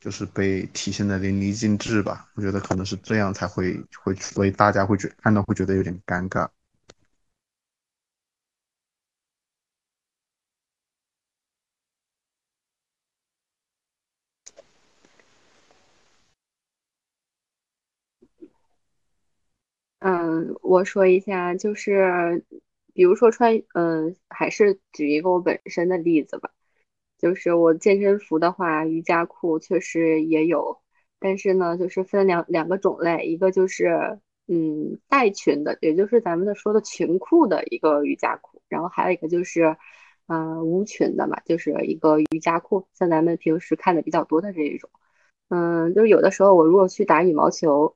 就是被体现的淋漓尽致吧。我觉得可能是这样才会会，所以大家会觉看到会觉得有点尴尬。嗯，我说一下，就是比如说穿，嗯，还是举一个我本身的例子吧。就是我健身服的话，瑜伽裤确实也有，但是呢，就是分两两个种类，一个就是嗯带裙的，也就是咱们的说的裙裤的一个瑜伽裤，然后还有一个就是嗯无裙的嘛，就是一个瑜伽裤，像咱们平时看的比较多的这一种。嗯，就是有的时候我如果去打羽毛球。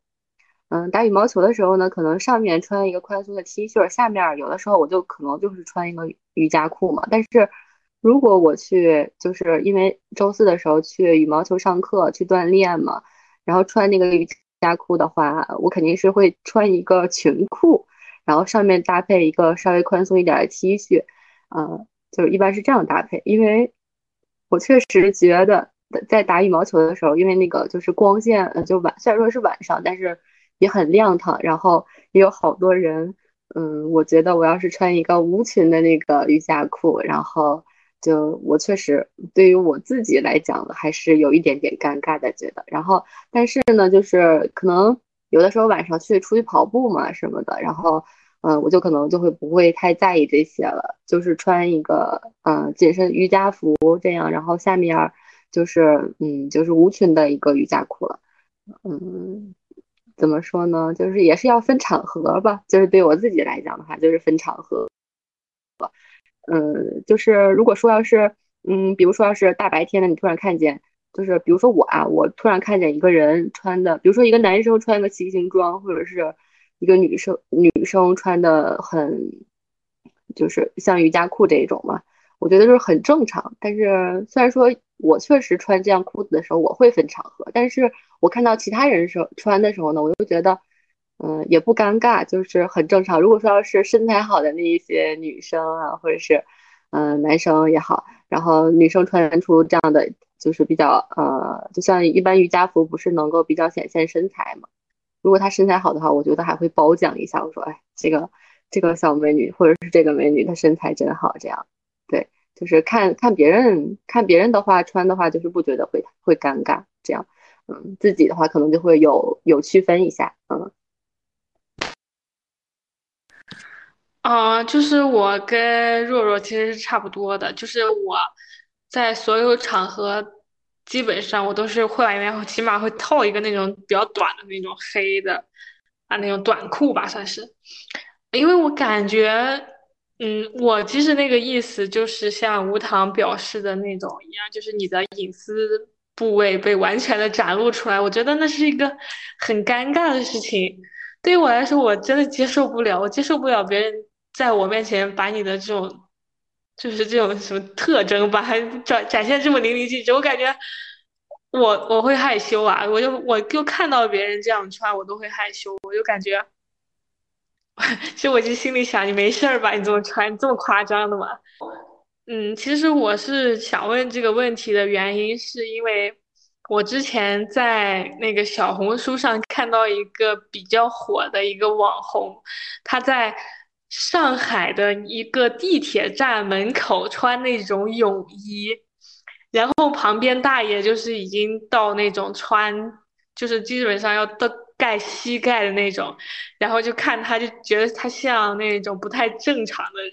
嗯，打羽毛球的时候呢，可能上面穿一个宽松的 T 恤，下面有的时候我就可能就是穿一个瑜伽裤嘛。但是如果我去，就是因为周四的时候去羽毛球上课去锻炼嘛，然后穿那个瑜伽裤的话，我肯定是会穿一个裙裤，然后上面搭配一个稍微宽松一点的 T 恤，嗯，就是一般是这样搭配。因为我确实觉得在打羽毛球的时候，因为那个就是光线，就晚虽然说是晚上，但是。也很亮堂，然后也有好多人，嗯，我觉得我要是穿一个无裙的那个瑜伽裤，然后就我确实对于我自己来讲还是有一点点尴尬的觉得，然后但是呢，就是可能有的时候晚上去出去跑步嘛什么的，然后嗯，我就可能就会不会太在意这些了，就是穿一个嗯紧身瑜伽服这样，然后下面就是嗯就是无裙的一个瑜伽裤了，嗯。怎么说呢？就是也是要分场合吧。就是对我自己来讲的话，就是分场合。嗯，就是如果说要是，嗯，比如说要是大白天的，你突然看见，就是比如说我啊，我突然看见一个人穿的，比如说一个男生穿个骑行装，或者是一个女生女生穿的很，就是像瑜伽裤这一种嘛，我觉得就是很正常。但是虽然说。我确实穿这样裤子的时候，我会分场合，但是我看到其他人时候穿的时候呢，我就觉得，嗯，也不尴尬，就是很正常。如果说要是身材好的那一些女生啊，或者是嗯男生也好，然后女生穿出这样的，就是比较呃，就像一般瑜伽服不是能够比较显现身材嘛？如果她身材好的话，我觉得还会褒奖一下，我说，哎，这个这个小美女，或者是这个美女，她身材真好，这样，对。就是看看别人，看别人的话穿的话，就是不觉得会会尴尬，这样，嗯，自己的话可能就会有有区分一下，嗯。啊，就是我跟若若其实是差不多的，就是我在所有场合，基本上我都是会里面起码会套一个那种比较短的那种黑的啊那种短裤吧，算是，因为我感觉。嗯，我其实那个意思就是像吴糖表示的那种一样，就是你的隐私部位被完全的展露出来，我觉得那是一个很尴尬的事情。对于我来说，我真的接受不了，我接受不了别人在我面前把你的这种，就是这种什么特征，把它展展现这么淋漓尽致，我感觉我我会害羞啊，我就我就看到别人这样穿，我都会害羞，我就感觉。(laughs) 其实我就心里想，你没事儿吧？你怎么穿这么夸张的嘛？嗯，其实我是想问这个问题的原因，是因为我之前在那个小红书上看到一个比较火的一个网红，他在上海的一个地铁站门口穿那种泳衣，然后旁边大爷就是已经到那种穿，就是基本上要到盖膝盖的那种，然后就看他就觉得他像那种不太正常的人。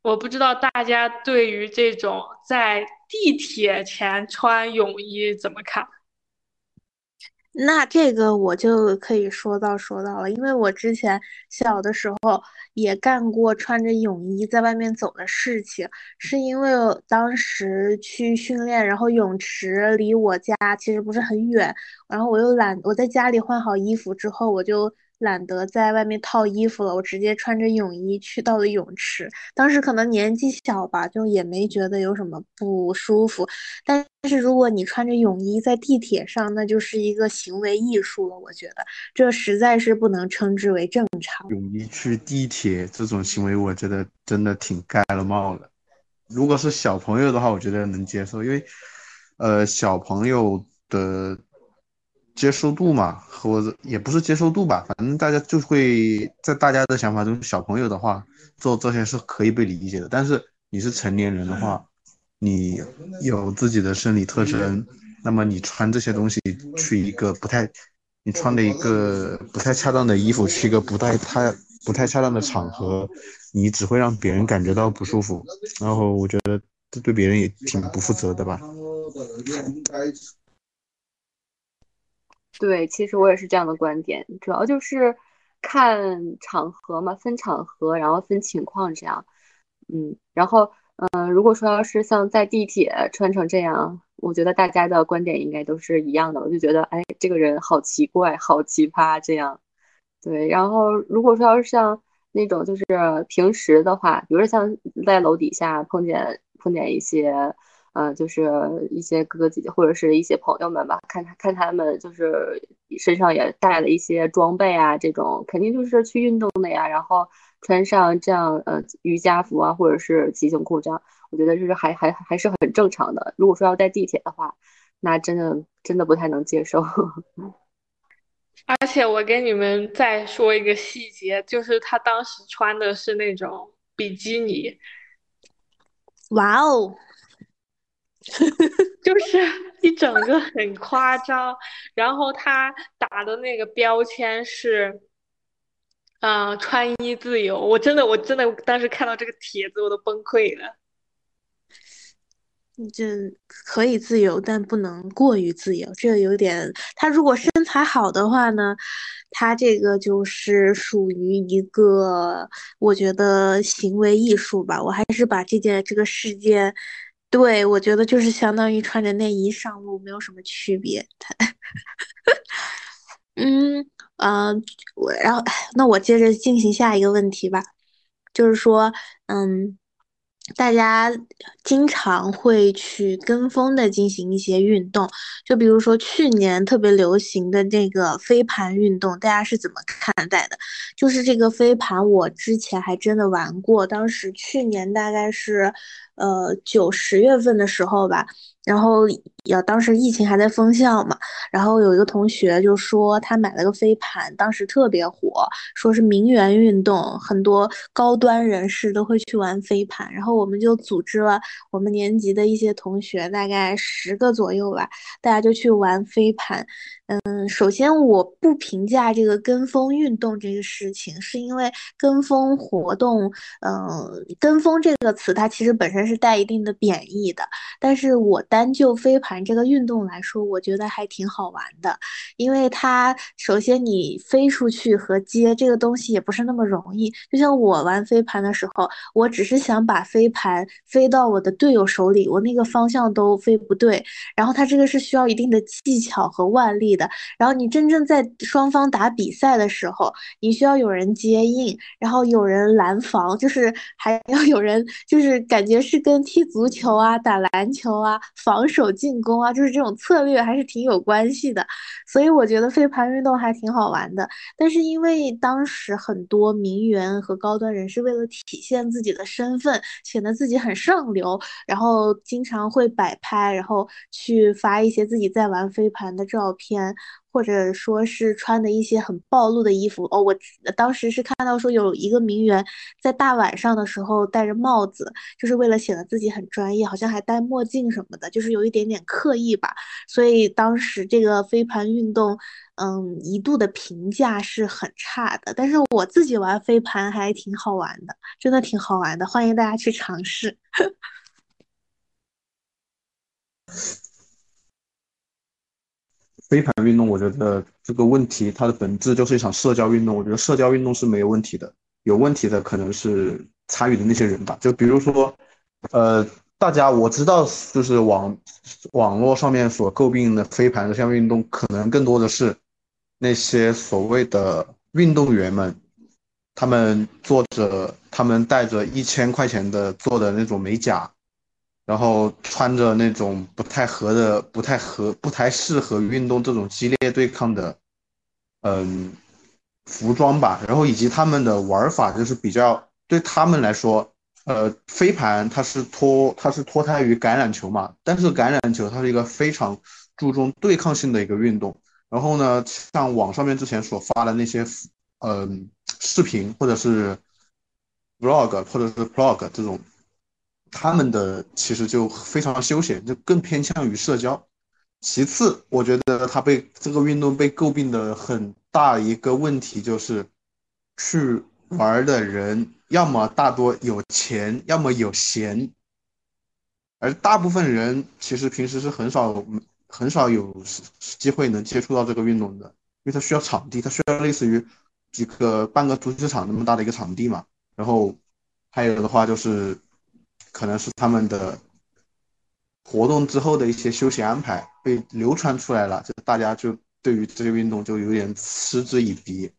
我不知道大家对于这种在地铁前穿泳衣怎么看？那这个我就可以说到说到了，因为我之前小的时候也干过穿着泳衣在外面走的事情，是因为当时去训练，然后泳池离我家其实不是很远，然后我又懒，我在家里换好衣服之后，我就。懒得在外面套衣服了，我直接穿着泳衣去到了泳池。当时可能年纪小吧，就也没觉得有什么不舒服。但是如果你穿着泳衣在地铁上，那就是一个行为艺术了。我觉得这实在是不能称之为正常。泳衣去地铁这种行为，我觉得真的挺盖了帽了。如果是小朋友的话，我觉得能接受，因为呃小朋友的。接受度嘛，或者也不是接受度吧，反正大家就会在大家的想法中，小朋友的话做这些是可以被理解的。但是你是成年人的话，你有自己的生理特征，那么你穿这些东西去一个不太，你穿的一个不太恰当的衣服去一个不太太不太恰当的场合，你只会让别人感觉到不舒服。然后我觉得这对别人也挺不负责的吧。对，其实我也是这样的观点，主要就是看场合嘛，分场合，然后分情况这样。嗯，然后嗯，如果说要是像在地铁穿成这样，我觉得大家的观点应该都是一样的。我就觉得，哎，这个人好奇怪，好奇葩这样。对，然后如果说要是像那种就是平时的话，比如说像在楼底下碰见碰见一些。呃，就是一些哥哥姐姐或者是一些朋友们吧，看他看他们就是身上也带了一些装备啊，这种肯定就是去运动的呀。然后穿上这样呃瑜伽服啊，或者是骑行裤这样，我觉得就是还还还是很正常的。如果说要在地铁的话，那真的真的不太能接受。(laughs) 而且我给你们再说一个细节，就是他当时穿的是那种比基尼。哇哦！(laughs) 就是一整个 (laughs) 很夸张，然后他打的那个标签是，嗯，穿衣自由。我真的，我真的当时看到这个帖子，我都崩溃了。这可以自由，但不能过于自由。这个有点，他如果身材好的话呢，他这个就是属于一个，我觉得行为艺术吧。我还是把这件这个事件。对，我觉得就是相当于穿着内衣上路，没有什么区别。嗯 (laughs) 嗯，我然后那我接着进行下一个问题吧，就是说，嗯。大家经常会去跟风的进行一些运动，就比如说去年特别流行的这个飞盘运动，大家是怎么看待的？就是这个飞盘，我之前还真的玩过，当时去年大概是，呃九十月份的时候吧。然后要当时疫情还在封校嘛，然后有一个同学就说他买了个飞盘，当时特别火，说是名媛运动，很多高端人士都会去玩飞盘。然后我们就组织了我们年级的一些同学，大概十个左右吧，大家就去玩飞盘。嗯，首先我不评价这个跟风运动这个事情，是因为跟风活动，嗯，跟风这个词它其实本身是带一定的贬义的，但是我。单就飞盘这个运动来说，我觉得还挺好玩的，因为它首先你飞出去和接这个东西也不是那么容易。就像我玩飞盘的时候，我只是想把飞盘飞到我的队友手里，我那个方向都飞不对。然后它这个是需要一定的技巧和腕力的。然后你真正在双方打比赛的时候，你需要有人接应，然后有人拦防，就是还要有人，就是感觉是跟踢足球啊、打篮球啊。防守进攻啊，就是这种策略还是挺有关系的。所以我觉得飞盘运动还挺好玩的。但是因为当时很多名媛和高端人士为了体现自己的身份，显得自己很上流，然后经常会摆拍，然后去发一些自己在玩飞盘的照片。或者说是穿的一些很暴露的衣服哦，我当时是看到说有一个名媛在大晚上的时候戴着帽子，就是为了显得自己很专业，好像还戴墨镜什么的，就是有一点点刻意吧。所以当时这个飞盘运动，嗯，一度的评价是很差的。但是我自己玩飞盘还挺好玩的，真的挺好玩的，欢迎大家去尝试。(laughs) 飞盘运动，我觉得这个问题它的本质就是一场社交运动。我觉得社交运动是没有问题的，有问题的可能是参与的那些人吧。就比如说，呃，大家我知道，就是网网络上面所诟病的飞盘这项运动，可能更多的是那些所谓的运动员们，他们做着，他们带着一千块钱的做的那种美甲。然后穿着那种不太合的、不太合、不太适合运动这种激烈对抗的，嗯，服装吧。然后以及他们的玩法就是比较对他们来说，呃，飞盘它是脱它是脱胎于橄榄球嘛，但是橄榄球它是一个非常注重对抗性的一个运动。然后呢，像网上面之前所发的那些，嗯，视频或者是 vlog 或者是 blog 这种。他们的其实就非常休闲，就更偏向于社交。其次，我觉得他被这个运动被诟病的很大一个问题就是，去玩的人要么大多有钱，要么有闲，而大部分人其实平时是很少很少有机会能接触到这个运动的，因为它需要场地，它需要类似于几个半个足球场那么大的一个场地嘛。然后还有的话就是。可能是他们的活动之后的一些休闲安排被流传出来了，就大家就对于这些运动就有点嗤之以鼻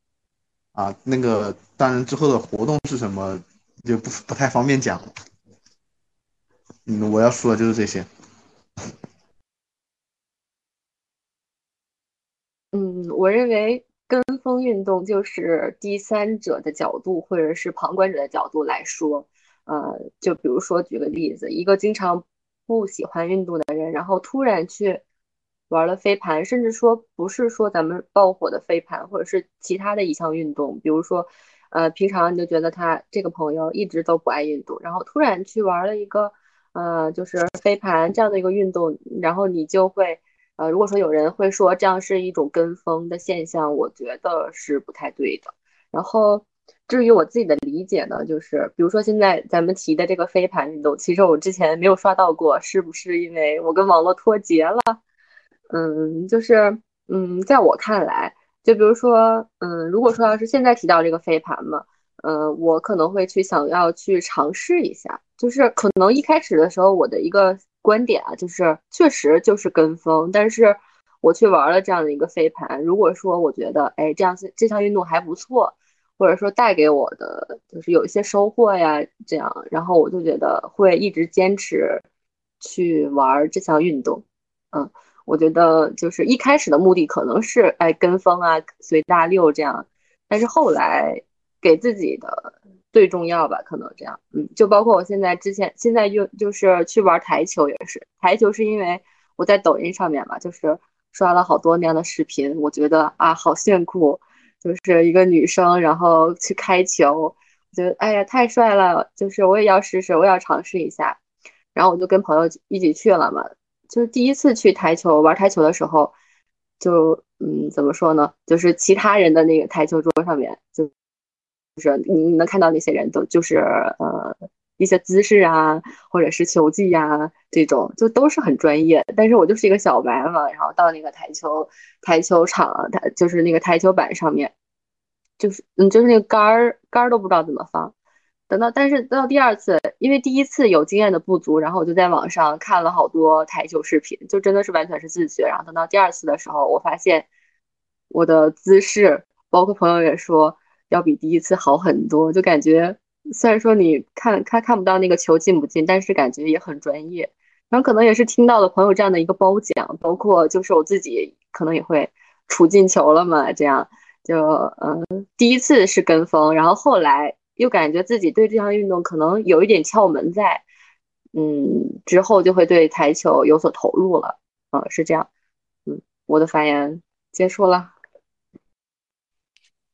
啊。那个当然之后的活动是什么就不不太方便讲。嗯，我要说的就是这些。(laughs) 嗯，我认为跟风运动就是第三者的角度或者是旁观者的角度来说。呃，就比如说举个例子，一个经常不喜欢运动的人，然后突然去玩了飞盘，甚至说不是说咱们爆火的飞盘，或者是其他的一项运动，比如说，呃，平常你就觉得他这个朋友一直都不爱运动，然后突然去玩了一个，呃，就是飞盘这样的一个运动，然后你就会，呃，如果说有人会说这样是一种跟风的现象，我觉得是不太对的，然后。至于我自己的理解呢，就是比如说现在咱们提的这个飞盘运动，其实我之前没有刷到过，是不是因为我跟网络脱节了？嗯，就是嗯，在我看来，就比如说嗯，如果说要是现在提到这个飞盘嘛，嗯，我可能会去想要去尝试一下，就是可能一开始的时候我的一个观点啊，就是确实就是跟风，但是我去玩了这样的一个飞盘，如果说我觉得哎这样这项运动还不错。或者说带给我的就是有一些收获呀，这样，然后我就觉得会一直坚持去玩这项运动。嗯，我觉得就是一开始的目的可能是哎跟风啊，随大流这样，但是后来给自己的最重要吧，可能这样。嗯，就包括我现在之前现在又就是去玩台球也是，台球是因为我在抖音上面嘛，就是刷了好多那样的视频，我觉得啊好炫酷。就是一个女生，然后去开球，我觉得哎呀太帅了，就是我也要试试，我也要尝试一下，然后我就跟朋友一起去了嘛。就是第一次去台球玩台球的时候，就嗯怎么说呢？就是其他人的那个台球桌上面，就就是你你能看到那些人都就是呃。一些姿势啊，或者是球技呀，这种就都是很专业。但是我就是一个小白嘛，然后到那个台球台球场，台就是那个台球板上面，就是嗯，就是那个杆儿杆儿都不知道怎么放。等到但是到第二次，因为第一次有经验的不足，然后我就在网上看了好多台球视频，就真的是完全是自学。然后等到第二次的时候，我发现我的姿势，包括朋友也说要比第一次好很多，就感觉。虽然说你看看看不到那个球进不进，但是感觉也很专业。然后可能也是听到了朋友这样的一个褒奖，包括就是我自己可能也会出进球了嘛，这样就嗯，第一次是跟风，然后后来又感觉自己对这项运动可能有一点窍门在，嗯，之后就会对台球有所投入了，嗯，是这样，嗯，我的发言结束了。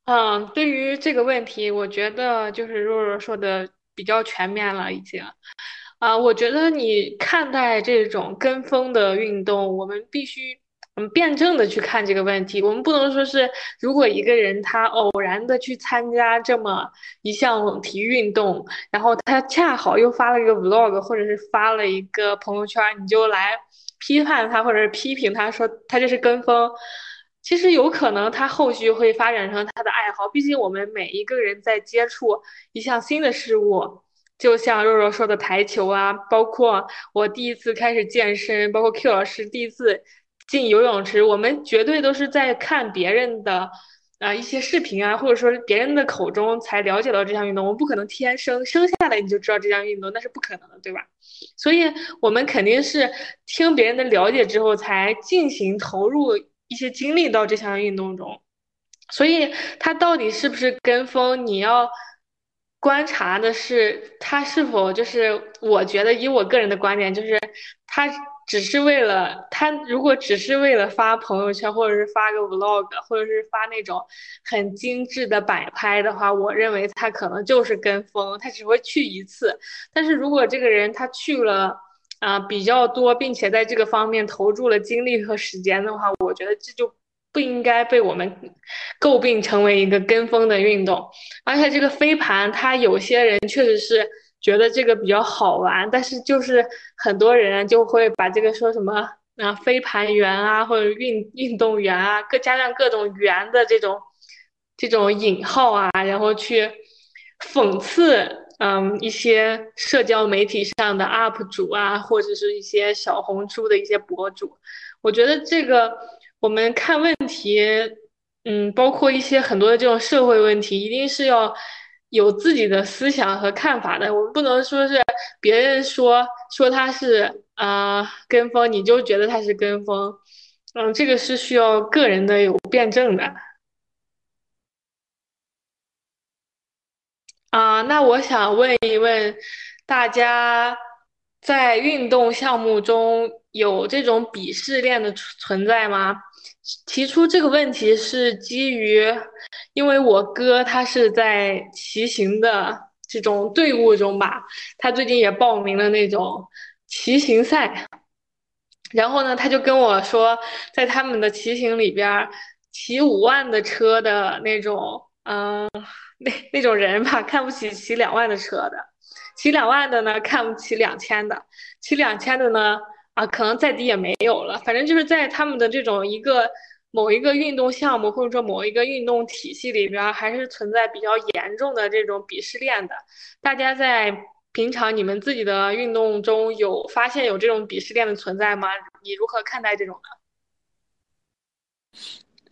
嗯，对于这个问题，我觉得就是若若说的比较全面了，已经。啊，我觉得你看待这种跟风的运动，我们必须嗯辩证的去看这个问题。我们不能说是，如果一个人他偶然的去参加这么一项体育运动，然后他恰好又发了一个 vlog，或者是发了一个朋友圈，你就来批判他，或者是批评他说他这是跟风。其实有可能他后续会发展成他的爱好。毕竟我们每一个人在接触一项新的事物。就像肉肉说的台球啊，包括我第一次开始健身，包括 Q 老师第一次进游泳池，我们绝对都是在看别人的啊一些视频啊，或者说别人的口中才了解到这项运动。我们不可能天生生下来你就知道这项运动，那是不可能的，对吧？所以我们肯定是听别人的了解之后，才进行投入一些经历到这项运动中。所以他到底是不是跟风，你要。观察的是他是否就是，我觉得以我个人的观点，就是他只是为了他如果只是为了发朋友圈，或者是发个 vlog，或者是发那种很精致的摆拍的话，我认为他可能就是跟风，他只会去一次。但是如果这个人他去了啊比较多，并且在这个方面投入了精力和时间的话，我觉得这就。不应该被我们诟病成为一个跟风的运动，而且这个飞盘，它有些人确实是觉得这个比较好玩，但是就是很多人就会把这个说什么啊飞盘员啊，或者运运动员啊，各加上各种员的这种这种引号啊，然后去讽刺嗯一些社交媒体上的 UP 主啊，或者是一些小红书的一些博主，我觉得这个。我们看问题，嗯，包括一些很多的这种社会问题，一定是要有自己的思想和看法的。我们不能说是别人说说他是啊跟风，你就觉得他是跟风，嗯，这个是需要个人的有辩证的。啊，那我想问一问大家，在运动项目中有这种鄙视链的存在吗？提出这个问题是基于，因为我哥他是在骑行的这种队伍中吧，他最近也报名了那种骑行赛，然后呢，他就跟我说，在他们的骑行里边，骑五万的车的那种，嗯，那那种人吧，看不起骑两万的车的，骑两万的呢，看不起两千的，骑两千的呢。啊，可能再低也没有了。反正就是在他们的这种一个某一个运动项目，或者说某一个运动体系里边，还是存在比较严重的这种鄙视链的。大家在平常你们自己的运动中有发现有这种鄙视链的存在吗？你如何看待这种呢？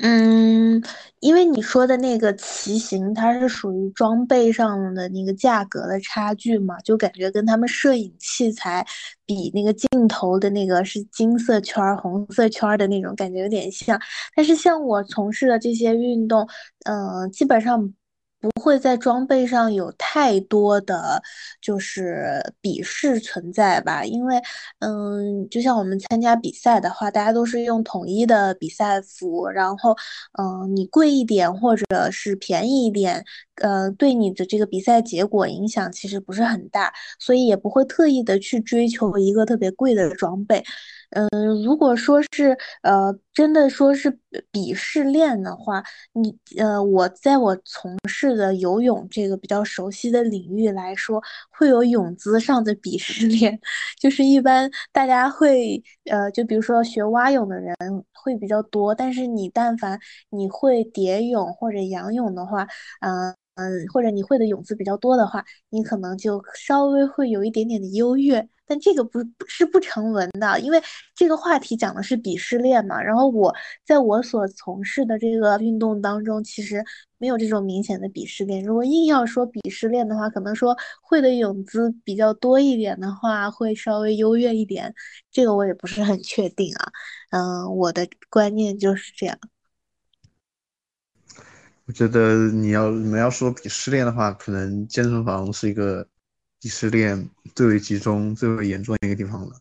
嗯，因为你说的那个骑行，它是属于装备上的那个价格的差距嘛，就感觉跟他们摄影器材比那个镜头的那个是金色圈、红色圈的那种感觉有点像。但是像我从事的这些运动，嗯，基本上。不会在装备上有太多的就是鄙视存在吧？因为，嗯，就像我们参加比赛的话，大家都是用统一的比赛服，然后，嗯，你贵一点或者是便宜一点，呃，对你的这个比赛结果影响其实不是很大，所以也不会特意的去追求一个特别贵的装备。嗯，如果说是呃，真的说是鄙视链的话，你呃，我在我从事的游泳这个比较熟悉的领域来说，会有泳姿上的鄙视链，(laughs) 就是一般大家会呃，就比如说学蛙泳的人会比较多，但是你但凡你会蝶泳或者仰泳的话，嗯。嗯，或者你会的泳姿比较多的话，你可能就稍微会有一点点的优越。但这个不是不成文的，因为这个话题讲的是鄙视链嘛。然后我在我所从事的这个运动当中，其实没有这种明显的鄙视链。如果硬要说鄙视链的话，可能说会的泳姿比较多一点的话，会稍微优越一点。这个我也不是很确定啊。嗯，我的观念就是这样。我觉得你要你们要说鄙视链的话，可能健身房是一个。鄙视链最为集中、最为严重的一个地方了，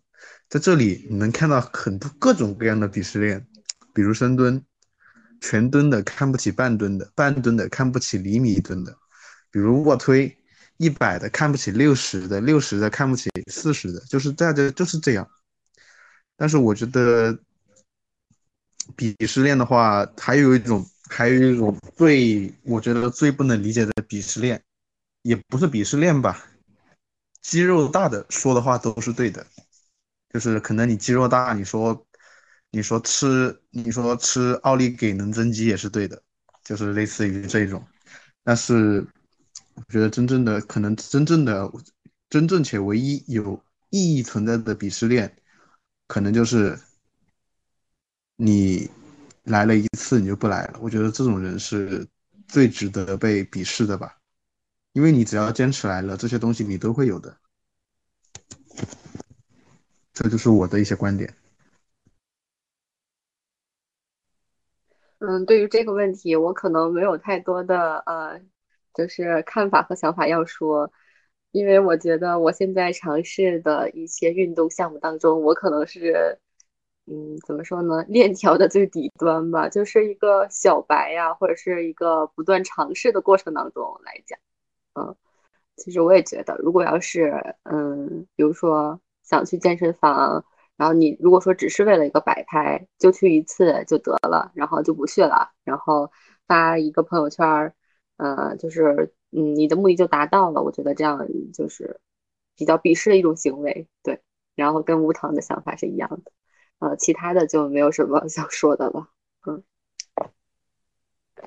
在这里你能看到很多各种各样的鄙视链，比如深蹲，全蹲的看不起半蹲的，半蹲的看不起厘米蹲的，比如卧推，一百的看不起六十的，六十的看不起四十的，就是大家就是这样。但是我觉得鄙视链的话，还有一种，还有一种最我觉得最不能理解的鄙视链，也不是鄙视链吧。肌肉大的说的话都是对的，就是可能你肌肉大，你说你说吃你说吃奥利给能增肌也是对的，就是类似于这种。但是我觉得真正的可能真正的真正且唯一有意义存在的鄙视链，可能就是你来了一次你就不来了。我觉得这种人是最值得被鄙视的吧。因为你只要坚持来了，这些东西你都会有的，这就是我的一些观点。嗯，对于这个问题，我可能没有太多的呃，就是看法和想法要说，因为我觉得我现在尝试的一些运动项目当中，我可能是，嗯，怎么说呢，链条的最底端吧，就是一个小白呀，或者是一个不断尝试的过程当中来讲。嗯，其实我也觉得，如果要是嗯，比如说想去健身房，然后你如果说只是为了一个摆拍，就去一次就得了，然后就不去了，然后发一个朋友圈儿，呃，就是嗯，你的目的就达到了。我觉得这样就是比较鄙视的一种行为，对。然后跟无糖的想法是一样的，呃，其他的就没有什么 (laughs) 想说的了，嗯。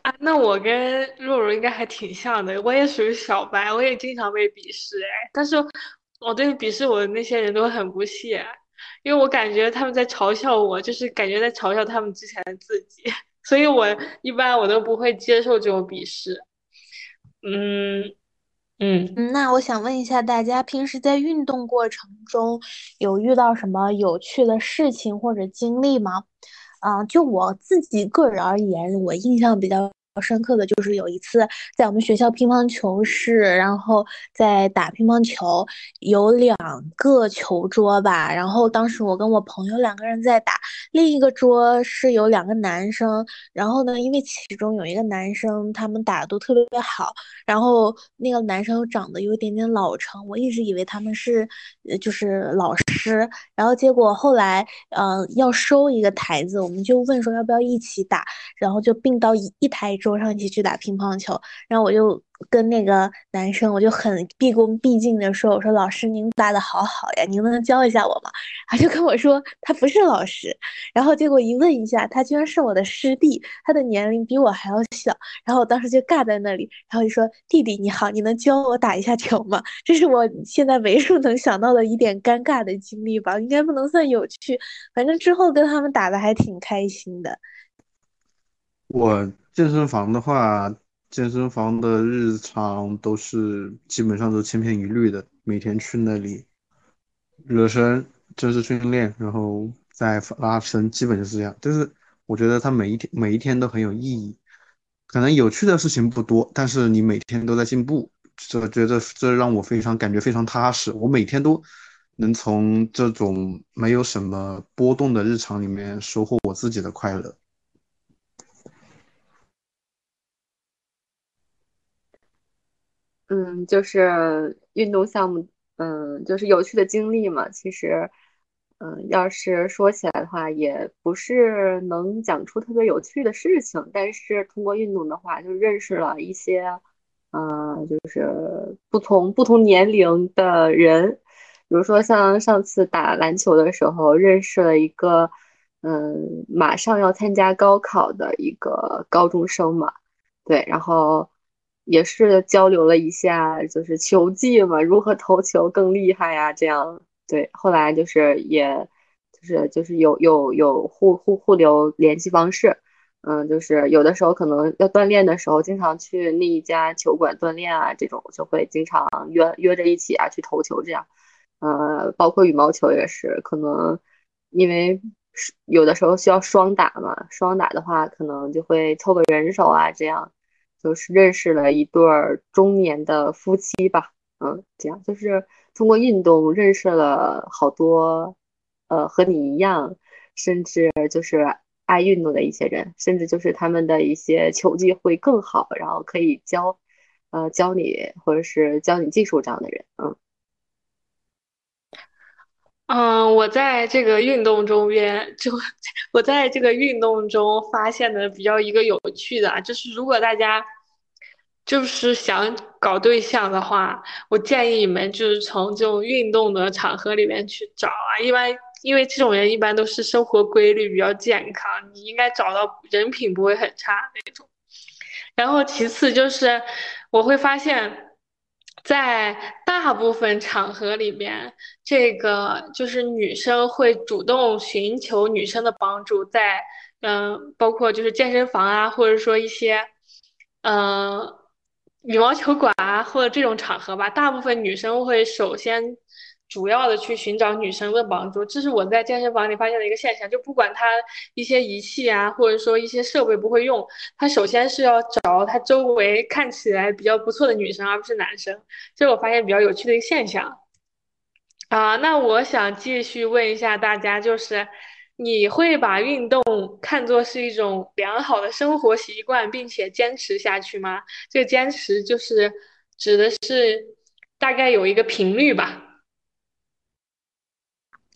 啊，那我跟若如应该还挺像的，我也属于小白，我也经常被鄙视哎。但是我对鄙视我的那些人都很不屑，因为我感觉他们在嘲笑我，就是感觉在嘲笑他们之前的自己，(laughs) 所以我一般我都不会接受这种鄙视。嗯嗯，那我想问一下大家，平时在运动过程中有遇到什么有趣的事情或者经历吗？啊，就我自己个人而言，我印象比较。深刻的就是有一次在我们学校乒乓球室，然后在打乒乓球，有两个球桌吧，然后当时我跟我朋友两个人在打，另一个桌是有两个男生，然后呢，因为其中有一个男生他们打的都特别好，然后那个男生长得有一点点老成，我一直以为他们是就是老师，然后结果后来呃要收一个台子，我们就问说要不要一起打，然后就并到一一台。桌上一起去打乒乓球，然后我就跟那个男生，我就很毕恭毕敬的说：“我说老师您打的好好呀，您能教一下我吗？”他就跟我说他不是老师，然后结果一问一下，他居然是我的师弟，他的年龄比我还要小，然后我当时就尬在那里，然后就说：“弟弟你好，你能教我打一下球吗？”这是我现在为数能想到的一点尴尬的经历吧，应该不能算有趣，反正之后跟他们打的还挺开心的。我。健身房的话，健身房的日常都是基本上都千篇一律的，每天去那里热身、正式训练，然后再拉伸，基本就是这样。就是我觉得它每一天每一天都很有意义，可能有趣的事情不多，但是你每天都在进步，这觉得这让我非常感觉非常踏实。我每天都能从这种没有什么波动的日常里面收获我自己的快乐。嗯，就是运动项目，嗯，就是有趣的经历嘛。其实，嗯，要是说起来的话，也不是能讲出特别有趣的事情。但是通过运动的话，就认识了一些，嗯，就是不同不同年龄的人。比如说像上次打篮球的时候，认识了一个，嗯，马上要参加高考的一个高中生嘛。对，然后。也是交流了一下，就是球技嘛，如何投球更厉害呀？这样对，后来就是也，就是就是有有有互互互留联系方式，嗯，就是有的时候可能要锻炼的时候，经常去那一家球馆锻炼啊，这种就会经常约约着一起啊去投球这样，呃，包括羽毛球也是，可能因为有的时候需要双打嘛，双打的话可能就会凑个人手啊这样。就是认识了一对儿中年的夫妻吧，嗯，这样就是通过运动认识了好多，呃，和你一样，甚至就是爱运动的一些人，甚至就是他们的一些球技会更好，然后可以教，呃，教你或者是教你技术这样的人，嗯。嗯，我在这个运动中边，就我在这个运动中发现的比较一个有趣的，啊，就是如果大家就是想搞对象的话，我建议你们就是从这种运动的场合里面去找啊。一般因为这种人一般都是生活规律比较健康，你应该找到人品不会很差那种。然后其次就是我会发现。在大部分场合里边，这个就是女生会主动寻求女生的帮助，在嗯，包括就是健身房啊，或者说一些嗯羽毛球馆啊，或者这种场合吧，大部分女生会首先。主要的去寻找女生的帮助，这是我在健身房里发现的一个现象。就不管他一些仪器啊，或者说一些设备不会用，他首先是要找他周围看起来比较不错的女生，而不是男生。这是我发现比较有趣的一个现象。啊，那我想继续问一下大家，就是你会把运动看作是一种良好的生活习惯，并且坚持下去吗？这个坚持就是指的是大概有一个频率吧。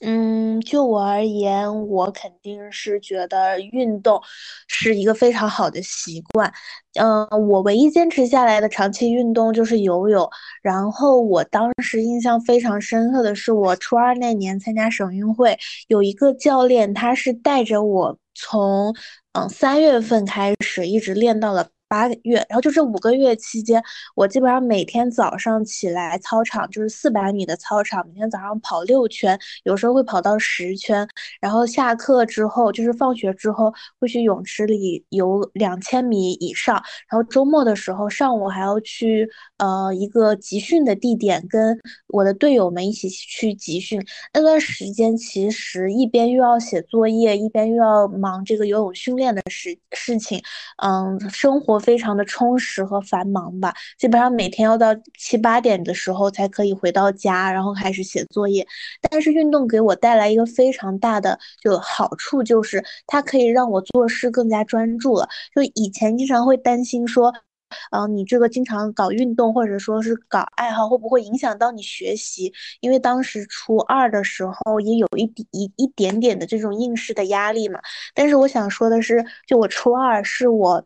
嗯，就我而言，我肯定是觉得运动是一个非常好的习惯。嗯，我唯一坚持下来的长期运动就是游泳。然后我当时印象非常深刻的是，我初二那年参加省运会，有一个教练，他是带着我从嗯三月份开始，一直练到了。八个月，然后就这五个月期间，我基本上每天早上起来操场就是四百米的操场，每天早上跑六圈，有时候会跑到十圈。然后下课之后，就是放学之后会去泳池里游两千米以上。然后周末的时候，上午还要去呃一个集训的地点，跟我的队友们一起去集训。那段时间其实一边又要写作业，一边又要忙这个游泳训练的事事情，嗯，生活。非常的充实和繁忙吧，基本上每天要到七八点的时候才可以回到家，然后开始写作业。但是运动给我带来一个非常大的就好处，就是它可以让我做事更加专注了。就以前经常会担心说，嗯，你这个经常搞运动或者说是搞爱好，会不会影响到你学习？因为当时初二的时候也有一点一一点点的这种应试的压力嘛。但是我想说的是，就我初二是我。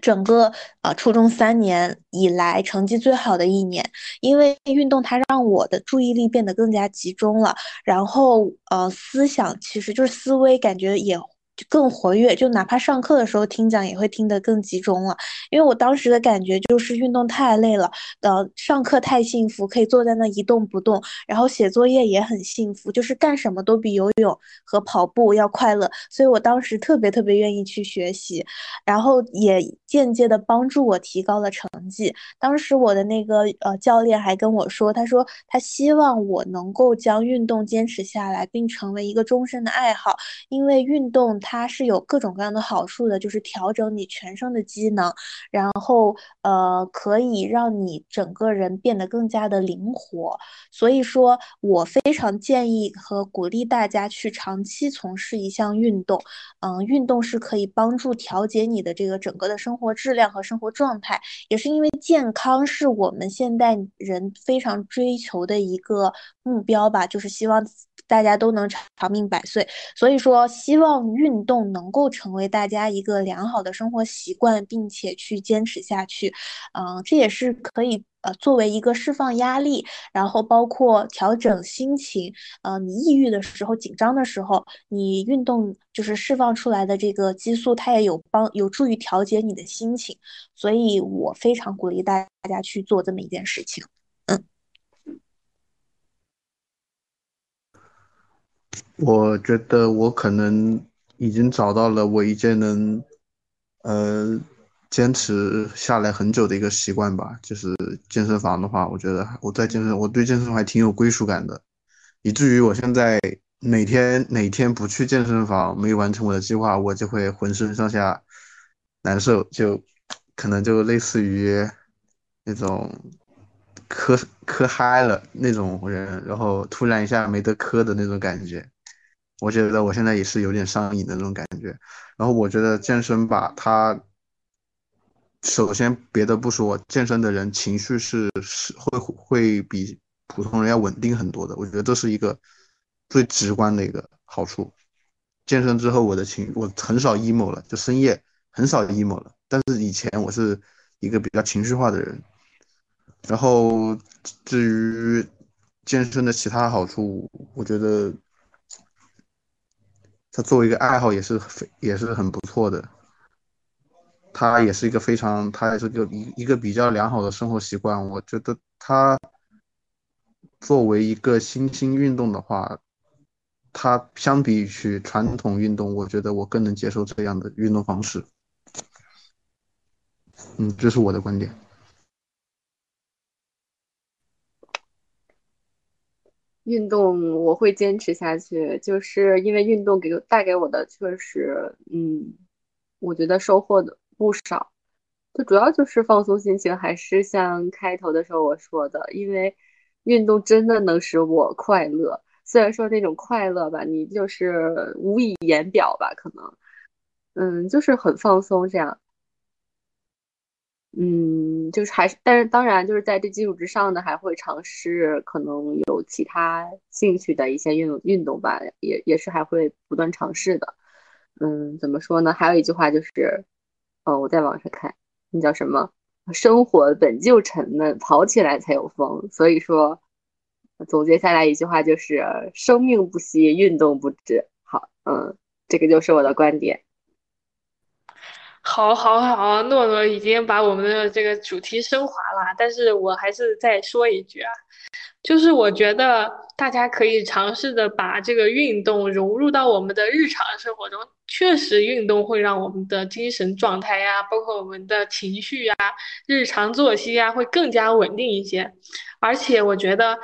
整个呃初中三年以来成绩最好的一年，因为运动它让我的注意力变得更加集中了，然后呃思想其实就是思维感觉也。就更活跃，就哪怕上课的时候听讲也会听得更集中了。因为我当时的感觉就是运动太累了，呃，上课太幸福，可以坐在那一动不动，然后写作业也很幸福，就是干什么都比游泳和跑步要快乐。所以我当时特别特别愿意去学习，然后也间接的帮助我提高了成绩。当时我的那个呃教练还跟我说，他说他希望我能够将运动坚持下来，并成为一个终身的爱好，因为运动。它是有各种各样的好处的，就是调整你全身的机能，然后呃可以让你整个人变得更加的灵活。所以说我非常建议和鼓励大家去长期从事一项运动。嗯，运动是可以帮助调节你的这个整个的生活质量和生活状态，也是因为健康是我们现代人非常追求的一个目标吧，就是希望。大家都能长命百岁，所以说希望运动能够成为大家一个良好的生活习惯，并且去坚持下去。嗯，这也是可以呃作为一个释放压力，然后包括调整心情，呃，你抑郁的时候、紧张的时候，你运动就是释放出来的这个激素，它也有帮有助于调节你的心情，所以我非常鼓励大家去做这么一件事情。嗯，我觉得我可能已经找到了我一件能，呃。坚持下来很久的一个习惯吧，就是健身房的话，我觉得我在健身，我对健身房还挺有归属感的，以至于我现在每天哪天不去健身房，没有完成我的计划，我就会浑身上下难受，就可能就类似于那种磕磕嗨了那种人，然后突然一下没得磕的那种感觉，我觉得我现在也是有点上瘾的那种感觉，然后我觉得健身吧，它。首先，别的不说，健身的人情绪是是会会比普通人要稳定很多的。我觉得这是一个最直观的一个好处。健身之后，我的情我很少 emo 了，就深夜很少 emo 了。但是以前我是一个比较情绪化的人。然后至于健身的其他好处，我觉得它作为一个爱好也是非也是很不错的。它也是一个非常，它也是个一一个比较良好的生活习惯。我觉得它作为一个新兴运动的话，它相比于传统运动，我觉得我更能接受这样的运动方式。嗯，这是我的观点。运动我会坚持下去，就是因为运动给带给我的确实，嗯，我觉得收获的。不少，就主要就是放松心情，还是像开头的时候我说的，因为运动真的能使我快乐。虽然说那种快乐吧，你就是无以言表吧，可能，嗯，就是很放松这样。嗯，就是还是，但是当然就是在这基础之上呢，还会尝试可能有其他兴趣的一些运动运动吧，也也是还会不断尝试的。嗯，怎么说呢？还有一句话就是。哦，我在网上看，那叫什么？生活本就沉闷，跑起来才有风。所以说，总结下来一句话就是：生命不息，运动不止。好，嗯，这个就是我的观点。好，好，好，诺诺已经把我们的这个主题升华了，但是我还是再说一句啊。就是我觉得大家可以尝试的把这个运动融入到我们的日常生活中。确实，运动会让我们的精神状态呀，包括我们的情绪呀、日常作息呀，会更加稳定一些。而且，我觉得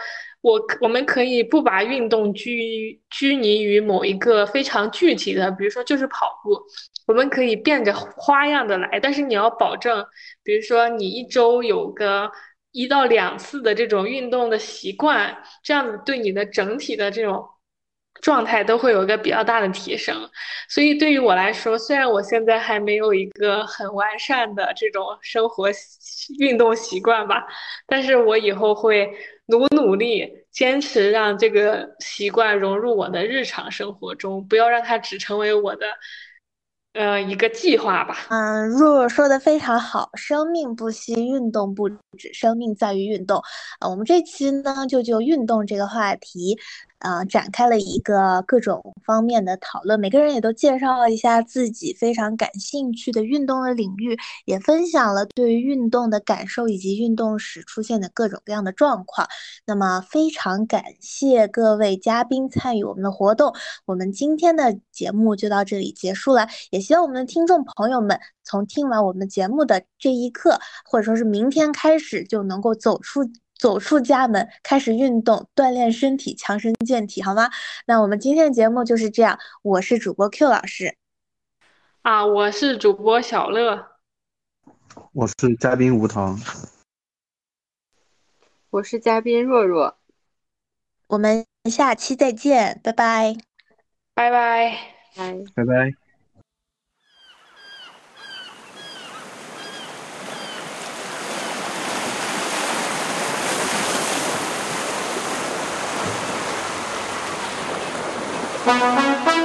我我们可以不把运动拘拘泥于某一个非常具体的，比如说就是跑步，我们可以变着花样的来。但是你要保证，比如说你一周有个。一到两次的这种运动的习惯，这样子对你的整体的这种状态都会有一个比较大的提升。所以对于我来说，虽然我现在还没有一个很完善的这种生活 (laughs) 运动习惯吧，但是我以后会努努力坚持让这个习惯融入我的日常生活中，不要让它只成为我的。呃，一个计划吧。嗯，若若说的非常好，生命不息，运动不止，生命在于运动。啊，我们这期呢，就就运动这个话题。啊，展开了一个各种方面的讨论，每个人也都介绍了一下自己非常感兴趣的运动的领域，也分享了对于运动的感受以及运动时出现的各种各样的状况。那么，非常感谢各位嘉宾参与我们的活动，我们今天的节目就到这里结束了。也希望我们的听众朋友们从听完我们节目的这一刻，或者说是明天开始，就能够走出。走出家门，开始运动，锻炼身体，强身健体，好吗？那我们今天的节目就是这样。我是主播 Q 老师，啊，我是主播小乐，我是嘉宾吴糖，我是嘉宾若若，我们下期再见，拜拜，拜拜，拜拜拜。Música